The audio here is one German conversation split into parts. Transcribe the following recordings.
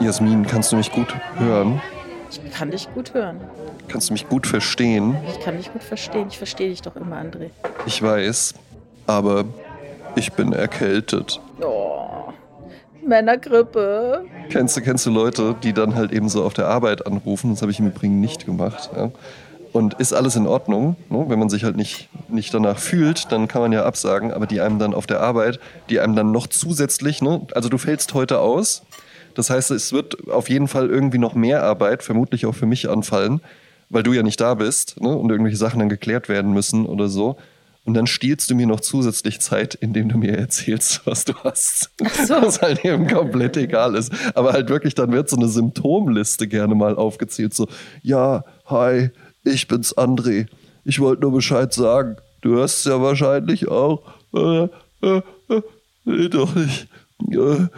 Jasmin, kannst du mich gut hören? Ich kann dich gut hören. Kannst du mich gut verstehen? Ich kann dich gut verstehen. Ich verstehe dich doch immer, André. Ich weiß, aber ich bin erkältet. Oh, Männergrippe. Kennst du, kennst du Leute, die dann halt eben so auf der Arbeit anrufen? Das habe ich im Übrigen nicht gemacht. Ja? Und ist alles in Ordnung? Ne? Wenn man sich halt nicht, nicht danach fühlt, dann kann man ja absagen. Aber die einem dann auf der Arbeit, die einem dann noch zusätzlich, ne? also du fällst heute aus. Das heißt, es wird auf jeden Fall irgendwie noch mehr Arbeit, vermutlich auch für mich anfallen, weil du ja nicht da bist ne? und irgendwelche Sachen dann geklärt werden müssen oder so. Und dann stiehlst du mir noch zusätzlich Zeit, indem du mir erzählst, was du hast. So. Was halt eben komplett egal ist. Aber halt wirklich, dann wird so eine Symptomliste gerne mal aufgezählt. So, ja, hi, ich bin's André. Ich wollte nur Bescheid sagen. Du hörst es ja wahrscheinlich auch. Äh, äh, äh, nee, doch nicht. Äh,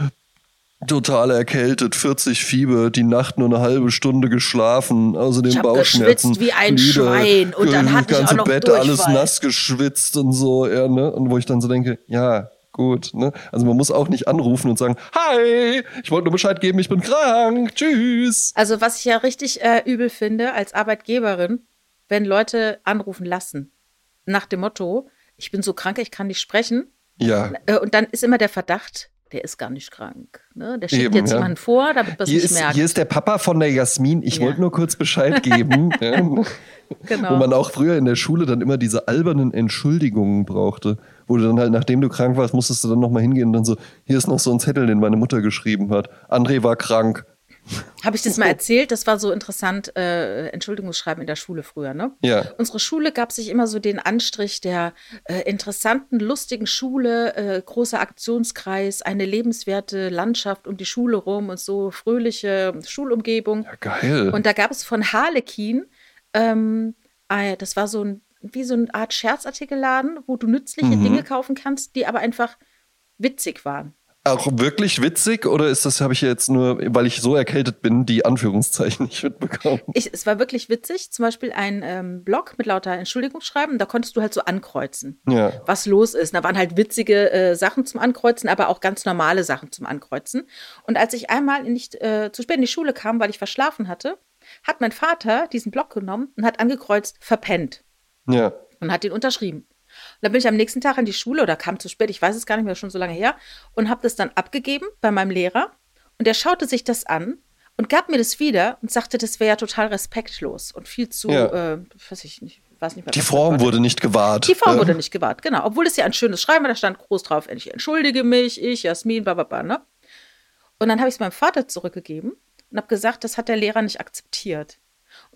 total erkältet, 40 Fieber, die Nacht nur eine halbe Stunde geschlafen, außerdem ich hab Bauchschmerzen. geschwitzt wie ein Lieder, Schwein und dann das ganze ich auch noch Bett Durchfall. alles nass geschwitzt und so, ja, ne? Und wo ich dann so denke, ja, gut, ne? Also man muss auch nicht anrufen und sagen, hi, ich wollte nur Bescheid geben, ich bin krank, tschüss. Also was ich ja richtig äh, übel finde als Arbeitgeberin, wenn Leute anrufen lassen, nach dem Motto, ich bin so krank, ich kann nicht sprechen. Ja. Äh, und dann ist immer der Verdacht, der ist gar nicht krank. Ne? Der schickt Eben, jetzt ja. jemanden vor, damit wir es nicht ist, merken. hier ist der Papa von der Jasmin. Ich Ja. wollte nur kurz Bescheid geben. ja. genau. Wo man auch früher in der Schule dann immer diese albernen Entschuldigungen brauchte. Wo du dann halt, nachdem du krank warst, musstest du dann nochmal hingehen und dann so, hier ist noch so ein Zettel, den meine Mutter geschrieben hat. André war krank. Habe ich das mal erzählt? Das war so interessant, äh, Entschuldigungsschreiben in der Schule früher, ne? Ja. Unsere Schule gab sich immer so den Anstrich der äh, interessanten, lustigen Schule, äh, großer Aktionskreis, eine lebenswerte Landschaft um die Schule rum und so fröhliche Schulumgebung. Ja, geil. Und da gab es von Harlekin, ähm, äh, das war so ein, wie so eine Art Scherzartikelladen, wo du nützliche Mhm. Dinge kaufen kannst, die aber einfach witzig waren. auch wirklich witzig oder ist das, habe ich jetzt nur, weil ich so erkältet bin, die Anführungszeichen nicht mitbekommen? Ich, es war wirklich witzig, zum Beispiel ein ähm, Blog mit lauter Entschuldigungsschreiben, da konntest du halt so ankreuzen, Ja. was los ist. Da waren halt witzige äh, Sachen zum Ankreuzen, aber auch ganz normale Sachen zum Ankreuzen. Und als ich einmal nicht äh, zu spät in die Schule kam, weil ich verschlafen hatte, hat mein Vater diesen Blog genommen und hat angekreuzt, verpennt Ja. und hat den unterschrieben. Und dann bin ich am nächsten Tag in die Schule oder kam zu spät, ich weiß es gar nicht mehr, schon so lange her, und habe das dann abgegeben bei meinem Lehrer. Und der schaute sich das an und gab mir das wieder und sagte, das wäre ja total respektlos und viel zu, Ja. äh, weiß ich nicht, weiß nicht mehr. Die Form wurde nicht gewahrt. Die Form Ja. wurde nicht gewahrt, genau. Obwohl es ja ein schönes Schreiben war, da stand groß drauf, ich entschuldige mich, ich, Jasmin, bla bla bla, ne? Und dann habe ich es meinem Vater zurückgegeben und habe gesagt, das hat der Lehrer nicht akzeptiert.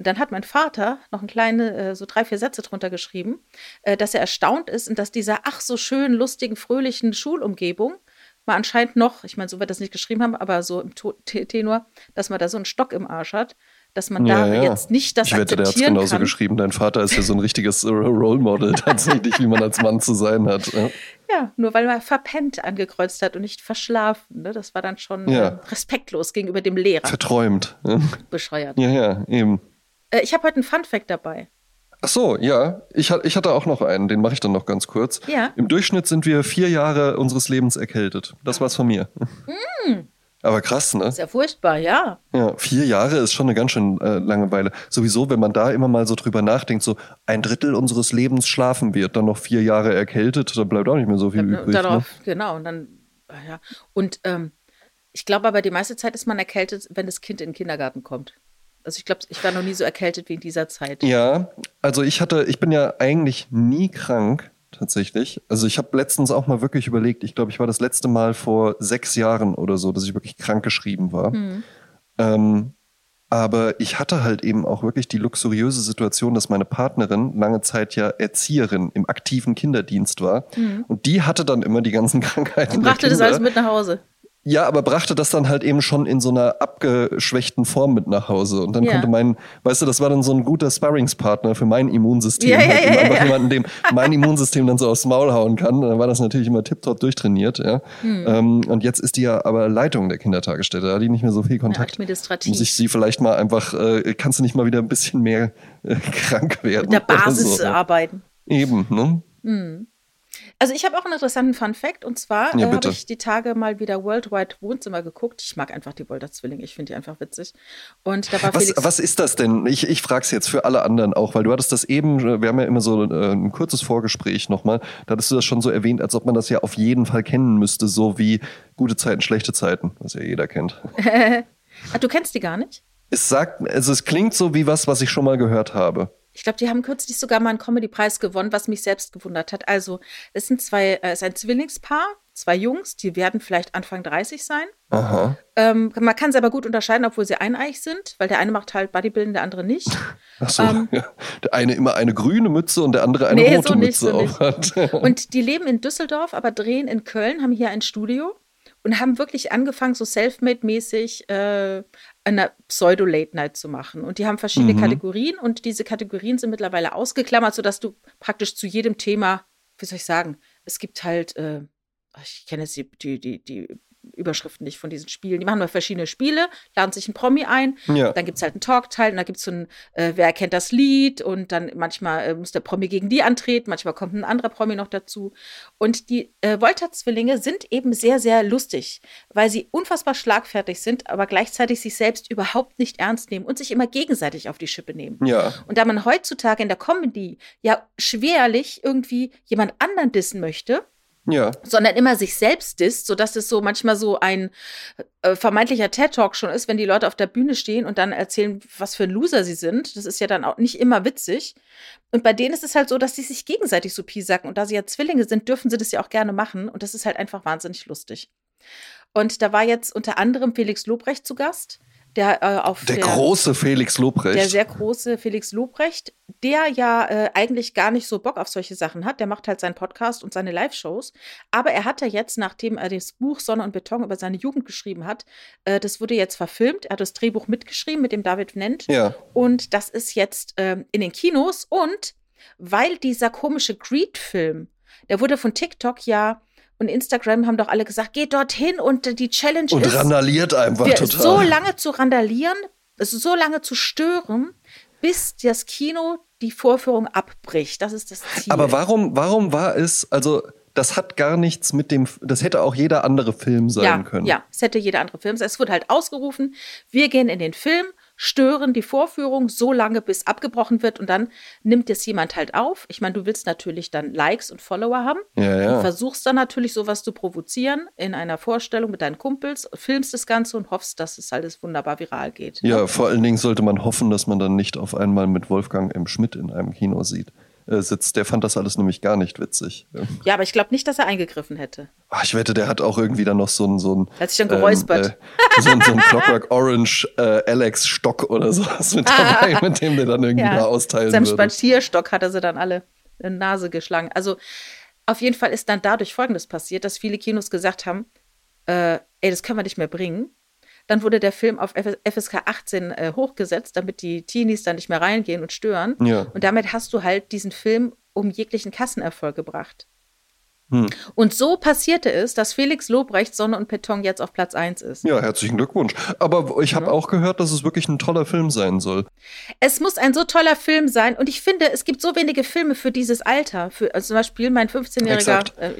Und dann hat mein Vater noch ein kleine, äh, so drei, vier Sätze drunter geschrieben, äh, dass er erstaunt ist und dass dieser ach so schön, lustigen, fröhlichen Schulumgebung mal anscheinend noch, ich meine, so wird das nicht geschrieben haben, aber so im Tenor, dass man da so einen Stock im Arsch hat, dass man da Ja, ja. jetzt nicht das Ich wette, der hat es genauso kann. geschrieben. Dein Vater ist ja so ein richtiges äh, Role Model tatsächlich, wie man als Mann zu sein hat. Ja. Ja, nur weil man verpennt angekreuzt hat und nicht verschlafen. Ne? Das war dann schon Ja. äh, respektlos gegenüber dem Lehrer. Verträumt. Ja, Bescheuert. ja, ja eben. Äh, ich habe heute einen Fun-Fact dabei. Ach so, ja. Ich, ich hatte auch noch einen, den mache ich dann noch ganz kurz. Ja. Im Durchschnitt sind wir vier Jahre unseres Lebens erkältet. Das war's von mir. Aber krass, ne? Ist ja furchtbar, ja. Ja, vier Jahre ist schon eine ganz schön äh, lange Weile. Sowieso, wenn man da immer mal so drüber nachdenkt, so ein Drittel unseres Lebens schlafen wird, dann noch vier Jahre erkältet, dann bleibt auch nicht mehr so viel übrig. Ne? darauf, genau. Und dann, ja. Und ähm, ich glaube aber, die meiste Zeit ist man erkältet, wenn das Kind in den Kindergarten kommt. Also ich glaube, ich war noch nie so erkältet wie in dieser Zeit. Ja, also ich hatte, ich bin ja eigentlich nie krank, tatsächlich. Also ich habe letztens auch mal wirklich überlegt, ich glaube, ich war das letzte Mal vor sechs Jahren oder so, dass ich wirklich krank geschrieben war. Hm. Ähm, aber ich hatte halt eben auch wirklich die luxuriöse Situation, dass meine Partnerin lange Zeit ja Erzieherin im aktiven Kinderdienst war. Und die hatte dann immer die ganzen Krankheiten. Und brachte das alles mit nach Hause. Ja, aber brachte das dann halt eben schon in so einer abgeschwächten Form mit nach Hause. Und dann Ja. konnte mein, weißt du, das war dann so ein guter Sparringspartner für mein Immunsystem. Ja, ja, halt eben ja, einfach ja. jemanden, dem mein Immunsystem dann so aufs Maul hauen kann. Dann war das natürlich immer tiptop durchtrainiert, ja. Hm. Ähm, und jetzt ist die ja aber Leitung der Kindertagesstätte. Da hat die nicht mehr so viel Ja, Kontakt. administrativ. Muss ich sie vielleicht mal einfach, äh, kannst du nicht mal wieder ein bisschen mehr äh, krank werden? Mit der oder Basis so, ne? arbeiten. Eben, ne? Also ich habe auch einen interessanten Fun Fact und zwar Ja, äh, habe ich die Tage mal wieder Worldwide Wohnzimmer geguckt. Ich mag einfach die Wolter-Zwillinge, ich finde die einfach witzig. Und da war Was, Felix. was ist das denn? Ich, ich frage es jetzt für alle anderen auch, weil du hattest das eben, wir haben ja immer so äh, ein kurzes Vorgespräch nochmal, da hattest du das schon so erwähnt, als ob man das ja auf jeden Fall kennen müsste, so wie gute Zeiten, schlechte Zeiten, was ja jeder kennt. ah, du kennst die gar nicht? Es sagt, also es klingt so wie was, was ich schon mal gehört habe. Ich glaube, die haben kürzlich sogar mal einen Comedy-Preis gewonnen, was mich selbst gewundert hat. Also, es sind zwei, äh, es ist ein Zwillingspaar, zwei Jungs, die werden vielleicht Anfang 30 sein. Aha. Ähm, man kann sie aber gut unterscheiden, obwohl sie eineich sind, weil der eine macht halt Bodybuilding, der andere nicht. Ach so, Ähm. ja. Der eine immer eine grüne Mütze und der andere eine Nee, rote so nicht, Mütze so auf hat. Und die leben in Düsseldorf, aber drehen in Köln, haben hier ein Studio und haben wirklich angefangen, so selfmade-mäßig äh, eine Pseudo-Late-Night zu machen. Und die haben verschiedene Mhm. Kategorien und diese Kategorien sind mittlerweile ausgeklammert, sodass du praktisch zu jedem Thema, wie soll ich sagen, es gibt halt, äh, ich kenne jetzt die, die, die, die Überschriften nicht von diesen Spielen. Die machen mal verschiedene Spiele, laden sich ein Promi ein, Ja. dann gibt es halt einen Talkteil und dann gibt es so ein, äh, wer erkennt das Lied und dann manchmal äh, muss der Promi gegen die antreten, manchmal kommt ein anderer Promi noch dazu. Und die äh, Volta-Zwillinge sind eben sehr, sehr lustig, weil sie unfassbar schlagfertig sind, aber gleichzeitig sich selbst überhaupt nicht ernst nehmen und sich immer gegenseitig auf die Schippe nehmen. Ja. Und da man heutzutage in der Comedy ja schwerlich irgendwie jemand anderen dissen möchte, Ja. sondern immer sich selbst disst, sodass es so manchmal so ein äh, vermeintlicher TED-Talk schon ist, wenn die Leute auf der Bühne stehen und dann erzählen, was für ein Loser sie sind. Das ist ja dann auch nicht immer witzig. Und bei denen ist es halt so, dass sie sich gegenseitig so piesacken. Und da sie ja Zwillinge sind, dürfen sie das ja auch gerne machen. Und das ist halt einfach wahnsinnig lustig. Und da war jetzt unter anderem Felix Lobrecht zu Gast, der äh, auf Der, große Felix Lobrecht. der sehr große Felix Lobrecht, der ja äh, eigentlich gar nicht so Bock auf solche Sachen hat. Der macht halt seinen Podcast und seine Live-Shows. Aber er hat ja jetzt, nachdem er das Buch Sonne und Beton über seine Jugend geschrieben hat, äh, das wurde jetzt verfilmt. Er hat das Drehbuch mitgeschrieben mit dem David Nennt. ja. Und das ist jetzt ähm, in den Kinos. Und weil dieser komische Greed-Film, der wurde von TikTok ja und Instagram haben doch alle gesagt, geht dorthin und die Challenge Und ist randaliert einfach wir total. so lange zu randalieren, so lange zu stören, bis das Kino die Vorführung abbricht. Das ist das Ziel. Aber warum, warum war es, also das hat gar nichts mit dem, das hätte auch jeder andere Film sein ja, können. Ja, es hätte jeder andere Film sein. Es wurde halt ausgerufen, wir gehen in den Film, stören die Vorführung so lange, bis abgebrochen wird und dann nimmt es jemand halt auf. Ich meine, du willst natürlich dann Likes und Follower haben. Ja, Du ja. versuchst dann natürlich sowas zu provozieren in einer Vorstellung mit deinen Kumpels, filmst das Ganze und hoffst, dass es alles wunderbar viral geht. Ja, vor allen Dingen sollte man hoffen, dass man dann nicht auf einmal mit Wolfgang M. Schmidt in einem Kino sieht. Äh, sitzt. Der fand das alles nämlich gar nicht witzig. Ja. Ja, aber ich glaube nicht, dass er eingegriffen hätte. Ah, ich wette, der hat auch irgendwie dann noch so ein so ein hat sich dann geräuspert. äh, so, ein- so ein Clockwork Orange äh, Alex Stock oder sowas mit dabei, mit dem der dann irgendwie da austeilen Mit seinem würde. Spazierstock hat er sie dann alle in die Nase geschlagen. Also auf jeden Fall ist dann dadurch Folgendes passiert, dass viele Kinos gesagt haben, äh, ey, das können wir nicht mehr bringen. Dann wurde der Film auf FSK 18 äh, hochgesetzt, damit die Teenies dann nicht mehr reingehen und stören. Ja. Und damit hast du halt diesen Film um jeglichen Kassenerfolg gebracht. Hm. Und so passierte es, dass Felix Lobrecht Sonne und Beton jetzt auf Platz 1 ist. Ja, herzlichen Glückwunsch. Aber ich habe Ja. auch gehört, dass es wirklich ein toller Film sein soll. Es muss ein so toller Film sein und ich finde, es gibt so wenige Filme für dieses Alter. Für, also zum Beispiel mein 15-jähriger, Exakt. äh,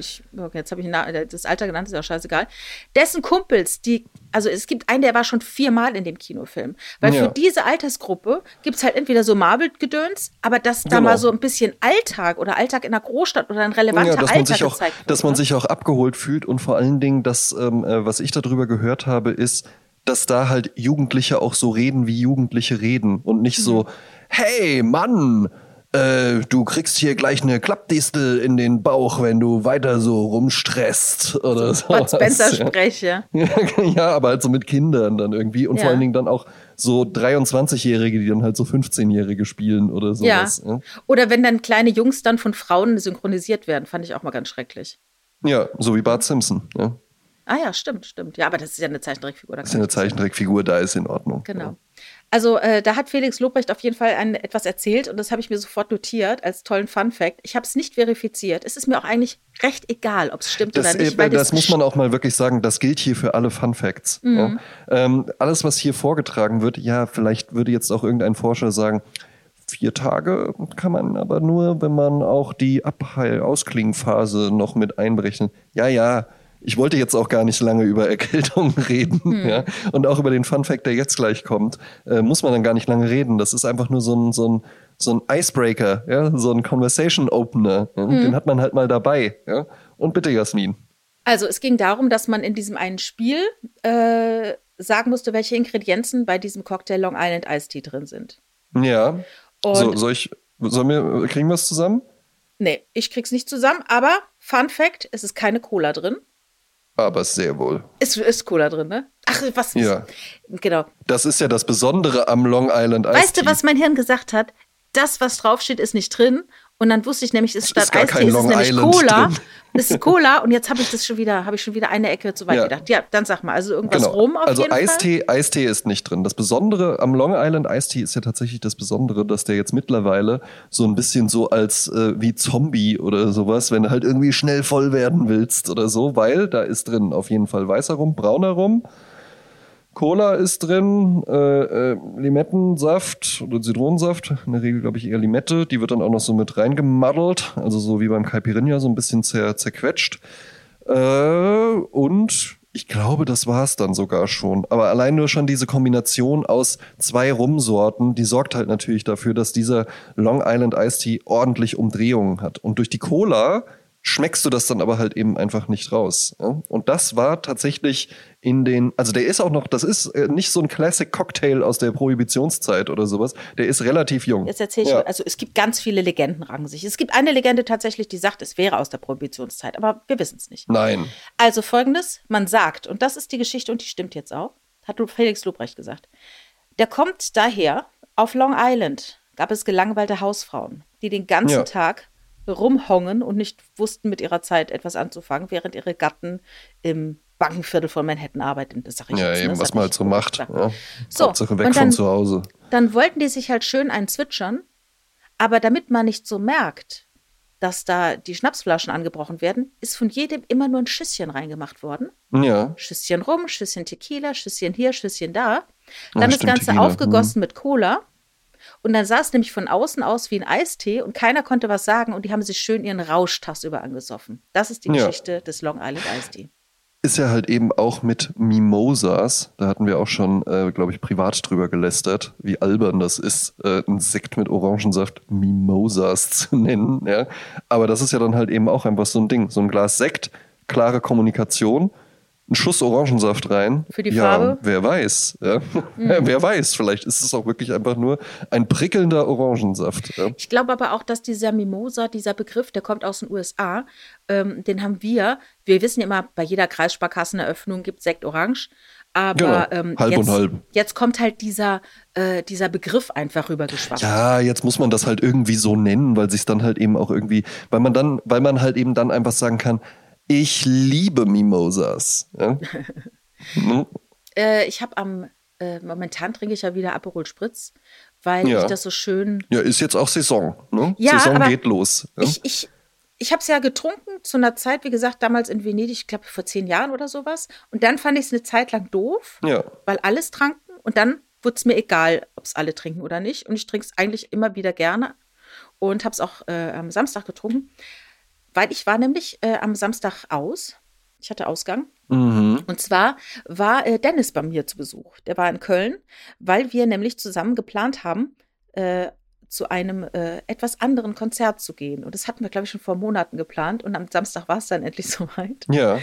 jetzt habe ich äh, das Alter genannt, ist ja auch scheißegal, dessen Kumpels, die, also es gibt einen, der war schon viermal in dem Kinofilm. Weil Ja. für diese Altersgruppe gibt es halt entweder so Marvel-Gedöns, aber dass da Genau. mal so ein bisschen Alltag oder Alltag in der Großstadt oder ein relevanter Ja, dass man Alltag sich auch, gezeigt wird. dass man ne? sich auch abgeholt fühlt und vor allen Dingen, das, ähm, äh, was ich darüber gehört habe, ist, dass da halt Jugendliche auch so reden, wie Jugendliche reden und nicht so, Mhm. hey Mann, äh, du kriegst hier gleich eine Klappdistel in den Bauch, wenn du weiter so rumstresst oder so. Bud Spencer spreche. Ja, ja, aber halt so mit Kindern dann irgendwie und Ja. vor allen Dingen dann auch so 23-Jährige, die dann halt so 15-Jährige spielen oder sowas. Ja. Oder wenn dann kleine Jungs dann von Frauen synchronisiert werden, fand ich auch mal ganz schrecklich. ja, so wie Bart Simpson. Ja. Ah ja, stimmt, stimmt. Ja, aber das ist ja eine Zeichentrickfigur. da Das ist ja eine. Zeichentrickfigur, da ist in Ordnung. Genau. Also äh, da hat Felix Lobrecht auf jeden Fall ein, etwas erzählt und das habe ich mir sofort notiert als tollen Fun Fact. Ich habe es nicht verifiziert. Es ist mir auch eigentlich recht egal, ob es stimmt Das, oder nicht. äh, weil das muss man auch mal wirklich sagen, das gilt hier für alle Fun Facts. Mhm. Ja. Ähm, alles, was hier vorgetragen wird, ja, vielleicht würde jetzt auch irgendein Forscher sagen, vier Tage kann man aber nur, wenn man auch die Abheil-Ausklingphase noch mit einberechnet. Ja, ja, ich wollte jetzt auch gar nicht lange über Erkältung reden. Hm. Ja? Und auch über den Fun Fact, der jetzt gleich kommt, äh, muss man dann gar nicht lange reden. Das ist einfach nur so ein, so ein, so ein Icebreaker, ja? so ein Conversation Opener. Ja? Hm. Den hat man halt mal dabei. Ja? Und bitte, Jasmin. Also es ging darum, dass man in diesem einen Spiel äh, sagen musste, welche Ingredienzen bei diesem Cocktail Long Island Iced Tea drin sind. Ja. so, soll ich, sollen wir, kriegen wir es zusammen? Nee, ich krieg's nicht zusammen, aber Fun Fact, es ist keine Cola drin. Aber sehr wohl. Ist, ist Cola drin, ne? Ach, was? Ja. Genau. Das ist ja das Besondere am Long Island Iced Weißt du, was mein Hirn gesagt hat? Das, was draufsteht, ist nicht drin. Und dann wusste ich nämlich, es ist statt Eistee ist es nämlich Island Cola. Drin. Es ist Cola und jetzt habe ich das schon wieder, habe ich schon wieder eine Ecke zu weit ja. gedacht. Ja, dann sag mal, also irgendwas genau. rum auf also jeden Eistee, Fall. Eistee ist nicht drin. Das Besondere am Long Island Eistee ist ja tatsächlich das Besondere, dass der jetzt mittlerweile so ein bisschen so als äh, wie Zombie oder sowas, wenn du halt irgendwie schnell voll werden willst oder so, weil da ist drin auf jeden Fall weißer Rum, brauner Rum, Cola ist drin, äh, äh, Limettensaft oder Zitronensaft, in der Regel glaube ich eher Limette, die wird dann auch noch so mit reingemaddelt, also so wie beim Caipirinha, so ein bisschen zer zerquetscht. Äh, und ich glaube, das war es dann sogar schon. Aber allein nur schon diese Kombination aus zwei Rumsorten, die sorgt halt natürlich dafür, dass dieser Long Island Iced Tea ordentlich Umdrehungen hat. Und durch die Cola schmeckst du das dann aber halt eben einfach nicht raus. Ja? Und das war tatsächlich in den, also der ist auch noch, das ist äh, nicht so ein Classic Cocktail aus der Prohibitionszeit oder sowas. Der ist relativ jung. Jetzt erzähle ich, ja. also es gibt ganz viele Legenden rangen sich. Es gibt eine Legende tatsächlich, die sagt, es wäre aus der Prohibitionszeit, aber wir wissen es nicht. Nein. Also folgendes, man sagt, und das ist die Geschichte und die stimmt jetzt auch, hat Felix Lobrecht gesagt. Der kommt daher, auf Long Island gab es gelangweilte Hausfrauen, die den ganzen ja. Tag rumhongen und nicht wussten, mit ihrer Zeit etwas anzufangen, während ihre Gatten im Bankenviertel von Manhattan arbeiten. Das sage ich ja, jetzt, eben, ne? was man halt so macht. Ja. So, Hauptsache weg dann, von zu Hause. Dann wollten die sich halt schön einzwitschern, aber damit man nicht so merkt, dass da die Schnapsflaschen angebrochen werden, ist von jedem immer nur ein Schüsschen reingemacht worden. Ja. Schüsschen rum, Schüsschen Tequila, Schüsschen hier, Schüsschen da. Dann Ach, das Ganze Tequila. aufgegossen hm. mit Cola. Und dann sah es nämlich von außen aus wie ein Eistee und keiner konnte was sagen und die haben sich schön ihren Rausch tagsüber angesoffen. Das ist die ja. Geschichte des Long Island Eistee. Ist ja halt eben auch mit Mimosas. Da hatten wir auch schon, äh, glaube ich, privat drüber gelästert, wie albern das ist, äh, ein Sekt mit Orangensaft Mimosas zu nennen. Ja? Aber das ist ja dann halt eben auch einfach so ein Ding. So ein Glas Sekt, klare Kommunikation einen Schuss Orangensaft rein. Für die ja, Farbe? Wer weiß. Ja. Mhm. wer weiß, vielleicht ist es auch wirklich einfach nur ein prickelnder Orangensaft. Ja. Ich glaube aber auch, dass dieser Mimosa, dieser Begriff, der kommt aus den USA, ähm, den haben wir. Wir wissen ja immer, bei jeder Kreissparkasseneröffnung gibt es Sekt Orange. Aber genau. ähm, halb jetzt, und halb. jetzt kommt halt dieser, äh, dieser Begriff einfach rübergeschwappt. Ja, jetzt muss man das halt irgendwie so nennen, weil sich dann halt eben auch irgendwie, weil man dann, weil man halt eben dann einfach sagen kann, ich liebe Mimosas. Ja? hm? äh, ich habe am, äh, momentan trinke ich ja wieder Aperol Spritz, weil ja. ich das so schön. Ja, ist jetzt auch Saison. Ne? Ja, Saison geht los. Ja? Ich, ich, ich habe es ja getrunken zu einer Zeit, wie gesagt, damals in Venedig, ich glaube vor zehn Jahren oder sowas. Und dann fand ich es eine Zeit lang doof, ja. weil alles tranken. Und dann wurde es mir egal, ob es alle trinken oder nicht. Und ich trinke es eigentlich immer wieder gerne und habe es auch äh, am Samstag getrunken. Weil ich war nämlich äh, am Samstag aus. Ich hatte Ausgang. Mhm. Und zwar war äh, Dennis bei mir zu Besuch. Der war in Köln, weil wir nämlich zusammen geplant haben, äh, zu einem äh, etwas anderen Konzert zu gehen. Und das hatten wir, glaube ich, schon vor Monaten geplant. Und am Samstag war es dann endlich soweit. Ja.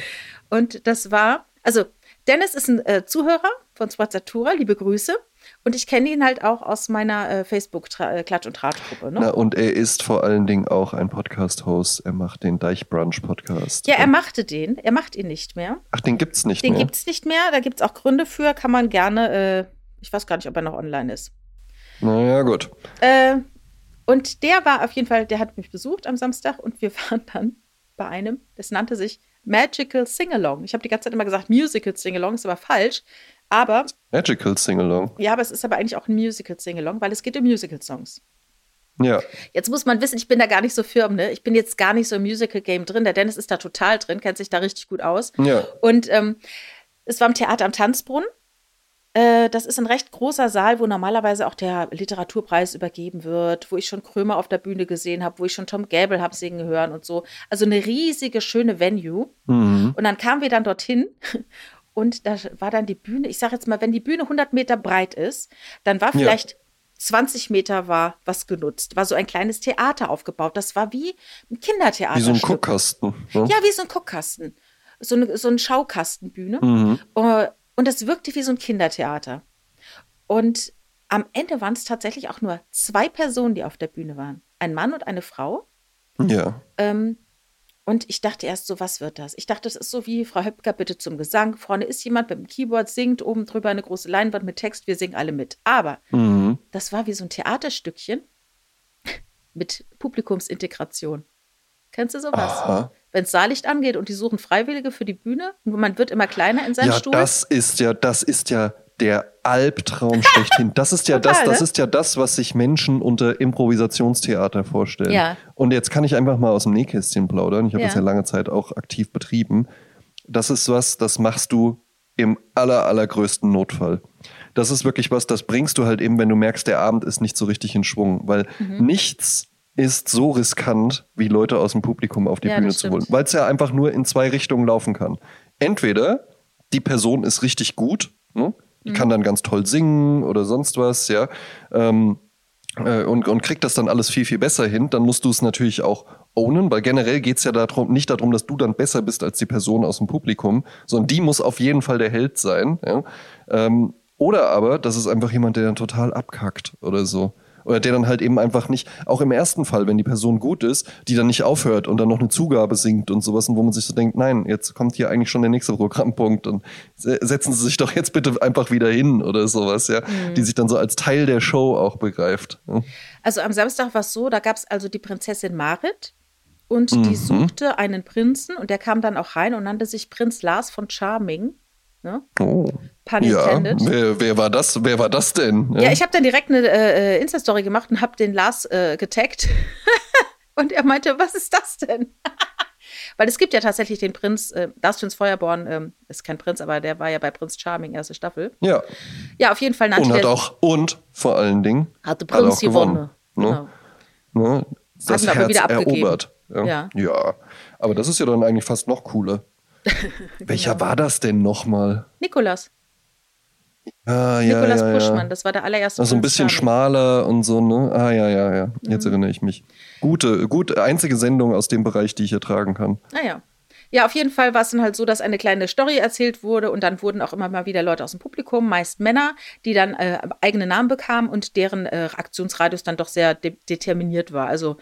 Und das war, also Dennis ist ein äh, Zuhörer von Spazzatura, liebe Grüße. Und ich kenne ihn halt auch aus meiner äh, Facebook-Klatsch- äh, und Tratgruppe. Ne? und er ist vor allen Dingen auch ein Podcast-Host. Er macht den Deichbrunch-Podcast. Ja, er machte den. Er macht ihn nicht mehr. Ach, den gibt's nicht den mehr? Den gibt's nicht mehr. Da gibt's auch Gründe für. Kann man gerne, äh, ich weiß gar nicht, ob er noch online ist. Naja, gut. Äh, und der war auf jeden Fall, der hat mich besucht am Samstag und wir waren dann bei einem, das nannte sich Magical Singalong. Ich habe die ganze Zeit immer gesagt Musical Singalong, ist aber falsch. Aber. Magical Singalong. Ja, aber es ist aber eigentlich auch ein Musical Singalong, weil es geht um Musical-Songs. Ja. Jetzt muss man wissen, ich bin da gar nicht so firm, ne? Ich bin jetzt gar nicht so im Musical-Game drin. Der Dennis ist da total drin, kennt sich da richtig gut aus. Ja. Und ähm, es war im Theater am Tanzbrunnen. Äh, das ist ein recht großer Saal, wo normalerweise auch der Literaturpreis übergeben wird, wo ich schon Krömer auf der Bühne gesehen habe, wo ich schon Tom Gable habe singen hören und so. Also eine riesige, schöne Venue. Mhm. Und dann kamen wir dann dorthin und da war dann die Bühne, ich sage jetzt mal, wenn die Bühne 100 Meter breit ist, dann war Ja. vielleicht 20 Meter war was genutzt, war so ein kleines Theater aufgebaut. Das war wie ein Kindertheater. Wie so ein Guckkasten. Ne? Ja, wie so ein Guckkasten. So eine, so eine Schaukastenbühne. Mhm. Äh, Und das wirkte wie so ein Kindertheater. Und am Ende waren es tatsächlich auch nur zwei Personen, die auf der Bühne waren. Ein Mann und eine Frau. Ja. Ähm, und ich dachte erst so, was wird das? Ich dachte, das ist so wie Frau Höpker bitte zum Gesang. Vorne ist jemand mit dem Keyboard, singt, oben drüber eine große Leinwand mit Text, wir singen alle mit. Aber Mhm. das war wie so ein Theaterstückchen mit Publikumsintegration. Kennst du sowas? Aha. Wenn es Saallicht angeht und die suchen Freiwillige für die Bühne, und man wird immer kleiner in seinem Ja, Stuhl. das ist ja, das ist ja der Albtraum schlechthin. Das ist ja das, Total, das ne? ist ja das, was sich Menschen unter Improvisationstheater vorstellen. Ja. Und jetzt kann ich einfach mal aus dem Nähkästchen plaudern. Ich habe Ja. das ja lange Zeit auch aktiv betrieben. Das ist was, das machst du im aller, allergrößten Notfall. Das ist wirklich was, das bringst du halt eben, wenn du merkst, der Abend ist nicht so richtig in Schwung, weil Mhm. nichts ist so riskant, wie Leute aus dem Publikum auf die Ja, Bühne das zu holen, weil es ja einfach nur in zwei Richtungen laufen kann. Entweder die Person ist richtig gut, ne? Die Mhm. kann dann ganz toll singen oder sonst was, ja, ähm, äh, und, und kriegt das dann alles viel, viel besser hin, dann musst du es natürlich auch ownen, weil generell geht es ja darum, nicht darum, dass du dann besser bist als die Person aus dem Publikum, sondern die muss auf jeden Fall der Held sein. Ja? Ähm, oder aber, das ist einfach jemand, der dann total abkackt oder so. Oder der dann halt eben einfach nicht, auch im ersten Fall, wenn die Person gut ist, die dann nicht aufhört und dann noch eine Zugabe singt und sowas, und wo man sich so denkt, nein, jetzt kommt hier eigentlich schon der nächste Programmpunkt und se- setzen Sie sich doch jetzt bitte einfach wieder hin oder sowas, ja, die sich dann so als Teil der Show auch begreift. Ja. Also am Samstag war es so, da gab es also die Prinzessin Marit und die Mhm. suchte einen Prinzen und der kam dann auch rein und nannte sich Prinz Lars von Charming. Ne? Oh. Pun Ja, wer, wer war das? Wer war das denn? Ja, ich habe dann direkt eine äh, Insta-Story gemacht und habe den Lars äh, getaggt. und er meinte, was ist das denn? Weil es gibt ja tatsächlich den Prinz, äh, Prinz Feuerborn, ähm, ist kein Prinz, aber der war ja bei Prinz Charming, erste Staffel. ja. Ja, auf jeden Fall Und hat auch, und vor allen Dingen, hatte hat Prinz auch gewonnen, gewonnen. ne? Genau. ne, das aber Herz erobert. Ja. Ja. ja, aber das ist ja dann eigentlich fast noch cooler. Welcher Genau. war das denn nochmal? Nikolas. Ah, ja, Nikolas ja, Puschmann, ja. das war der allererste. Also ein bisschen schmaler und so, ne? Ah, ja, ja, ja. Jetzt Mhm. erinnere ich mich. Gute, gute, einzige Sendung aus dem Bereich, die ich ertragen kann. Naja. Ja, auf jeden Fall war es dann halt so, dass eine kleine Story erzählt wurde und dann wurden auch immer mal wieder Leute aus dem Publikum, meist Männer, die dann äh, eigene Namen bekamen und deren äh, Aktionsradius dann doch sehr de determiniert war. Also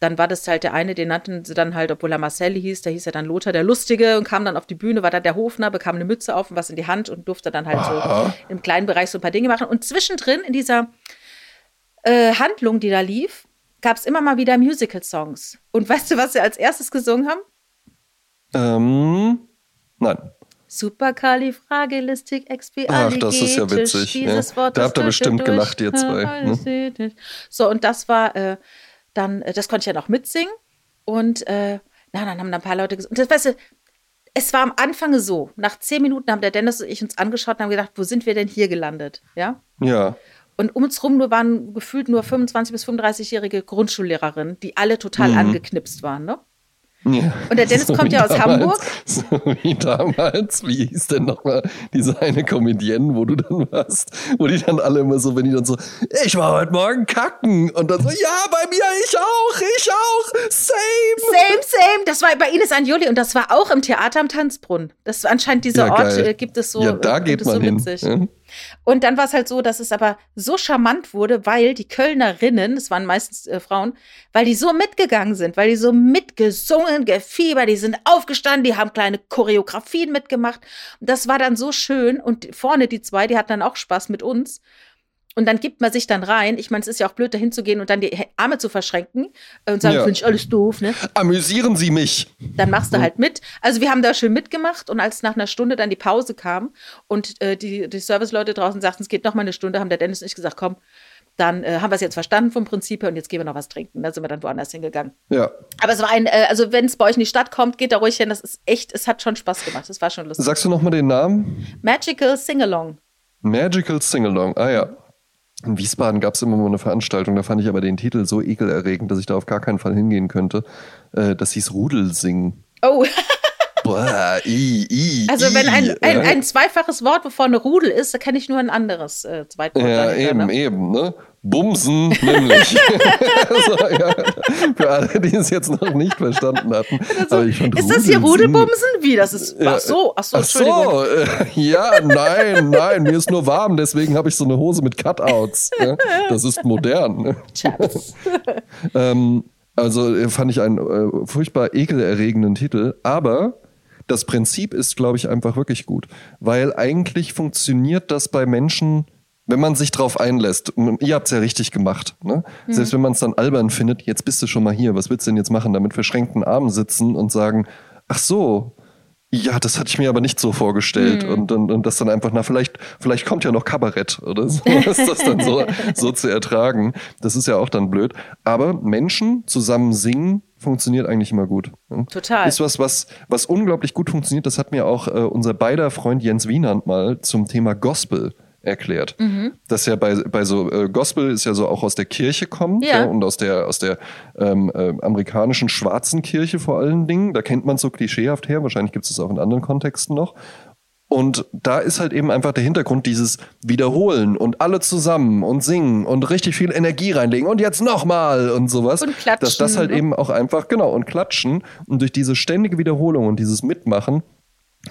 dann war das halt der eine, den nannten sie dann halt, obwohl er Marcel hieß, der hieß ja dann Lothar der Lustige und kam dann auf die Bühne, war da der Hofner, bekam eine Mütze auf und was in die Hand und durfte dann halt Aha. so im kleinen Bereich so ein paar Dinge machen. Und zwischendrin in dieser äh, Handlung, die da lief, gab es immer mal wieder Musical-Songs. Und weißt du, was sie als erstes gesungen haben? Ähm, nein. Supercalifragilistikexpialidocious. Ach, das ist ja witzig, Dieses ja. Wort Da habt ihr bestimmt gelacht, ihr zwei, ne? So, und das war äh, dann, äh, das konnte ich ja noch mitsingen. Und äh, na, dann haben da ein paar Leute gesungen. Und das, weißt du, es war am Anfang so. Nach zehn Minuten haben der Dennis und ich uns angeschaut und haben gedacht, wo sind wir denn hier gelandet? Ja. Ja. Und um uns rum nur waren gefühlt nur 25- bis 35-jährige Grundschullehrerinnen, die alle total Mhm. angeknipst waren, ne? Ja. Und der Dennis kommt wie ja aus damals, Hamburg. So wie damals, wie hieß denn nochmal diese eine Comedienne, wo du dann warst, wo die dann alle immer so, wenn die dann so, ich war heute Morgen kacken und dann so, ja, bei mir, ich auch, ich auch, same. Same, same. Das war bei Ines Anjoli und das war auch im Theater am Tanzbrunnen. Das war anscheinend dieser Ja, Ort äh, gibt es so. ja, da äh, geht man so hin. witzig. Ja. Und dann war es halt so, dass es aber so charmant wurde, weil die Kölnerinnen, es waren meistens äh, Frauen, weil die so mitgegangen sind, weil die so mitgesungen, gefiebert, die sind aufgestanden, die haben kleine Choreografien mitgemacht. Und das war dann so schön. Und vorne die zwei, die hatten dann auch Spaß mit uns. Und dann gibt man sich dann rein. Ich meine, es ist ja auch blöd, da hinzugehen und dann die Arme zu verschränken und sagen, Ja. finde ich alles doof, ne? Amüsieren Sie mich. dann machst du halt mit. Also wir haben da schön mitgemacht und als nach einer Stunde dann die Pause kam und äh, die, die Serviceleute draußen sagten, es geht noch mal eine Stunde, haben der Dennis und ich gesagt, komm, dann äh, haben wir es jetzt verstanden vom Prinzip her und jetzt gehen wir noch was trinken. Da sind wir dann woanders hingegangen. Ja. Aber es war ein, äh, also wenn es bei euch in die Stadt kommt, geht da ruhig hin. Das ist echt, es hat schon Spaß gemacht. Es war schon lustig. Sagst du nochmal den Namen? Magical Singalong. Magical Singalong, ah ja. In Wiesbaden gab es immer mal eine Veranstaltung, da fand ich aber den Titel so ekelerregend, dass ich da auf gar keinen Fall hingehen könnte. Äh, das hieß Rudelsingen. Oh. Boah, i, i, Also wenn ein, ein, ein zweifaches Wort, bevor eine Rudel ist, da kenne ich nur ein anderes äh, Zweitwort. Ja, dahinter, eben, ne? eben, ne? Bumsen, nämlich. so, ja. Für alle, die es jetzt noch nicht verstanden hatten. Fand Ist das hier Rudelbumsen? Wie? Das ist. Ach so, ach so, Ach so, äh, ja, nein, nein, mir ist nur warm, deswegen habe ich so eine Hose mit Cutouts. Ja, das ist modern. Ne? Schatz. Ähm, also äh, fand ich einen äh, furchtbar ekelerregenden Titel, aber das Prinzip ist, glaube ich, einfach wirklich gut, weil eigentlich funktioniert das bei Menschen, wenn man sich drauf einlässt. Ihr habt es ja richtig gemacht. Ne? Selbst wenn man es dann albern findet, jetzt bist du schon mal hier, was willst du denn jetzt machen? Da mit verschränkten Armen sitzen und sagen, ach so, ja, das hatte ich mir aber nicht so vorgestellt. Und, und, und das dann einfach, na, vielleicht, vielleicht kommt ja noch Kabarett oder so. ist das dann so, so zu ertragen? Das ist ja auch dann blöd. Aber Menschen zusammen singen funktioniert eigentlich immer gut. ne? Total. Ist was, was, was unglaublich gut funktioniert. Das hat mir auch äh, unser beider Freund Jens Wienand mal zum Thema Gospel erklärt. Mhm. Das ja bei, bei so äh, Gospel ist ja so auch aus der Kirche kommt Ja. ja, und aus der, aus der ähm, äh, amerikanischen schwarzen Kirche vor allen Dingen. Da kennt man so klischeehaft her. Wahrscheinlich gibt es es auch in anderen Kontexten noch. Und da ist halt eben einfach der Hintergrund dieses Wiederholen und alle zusammen und singen und richtig viel Energie reinlegen und jetzt nochmal und sowas. Und klatschen, Dass das halt ne? eben auch einfach, genau, und klatschen und durch diese ständige Wiederholung und dieses Mitmachen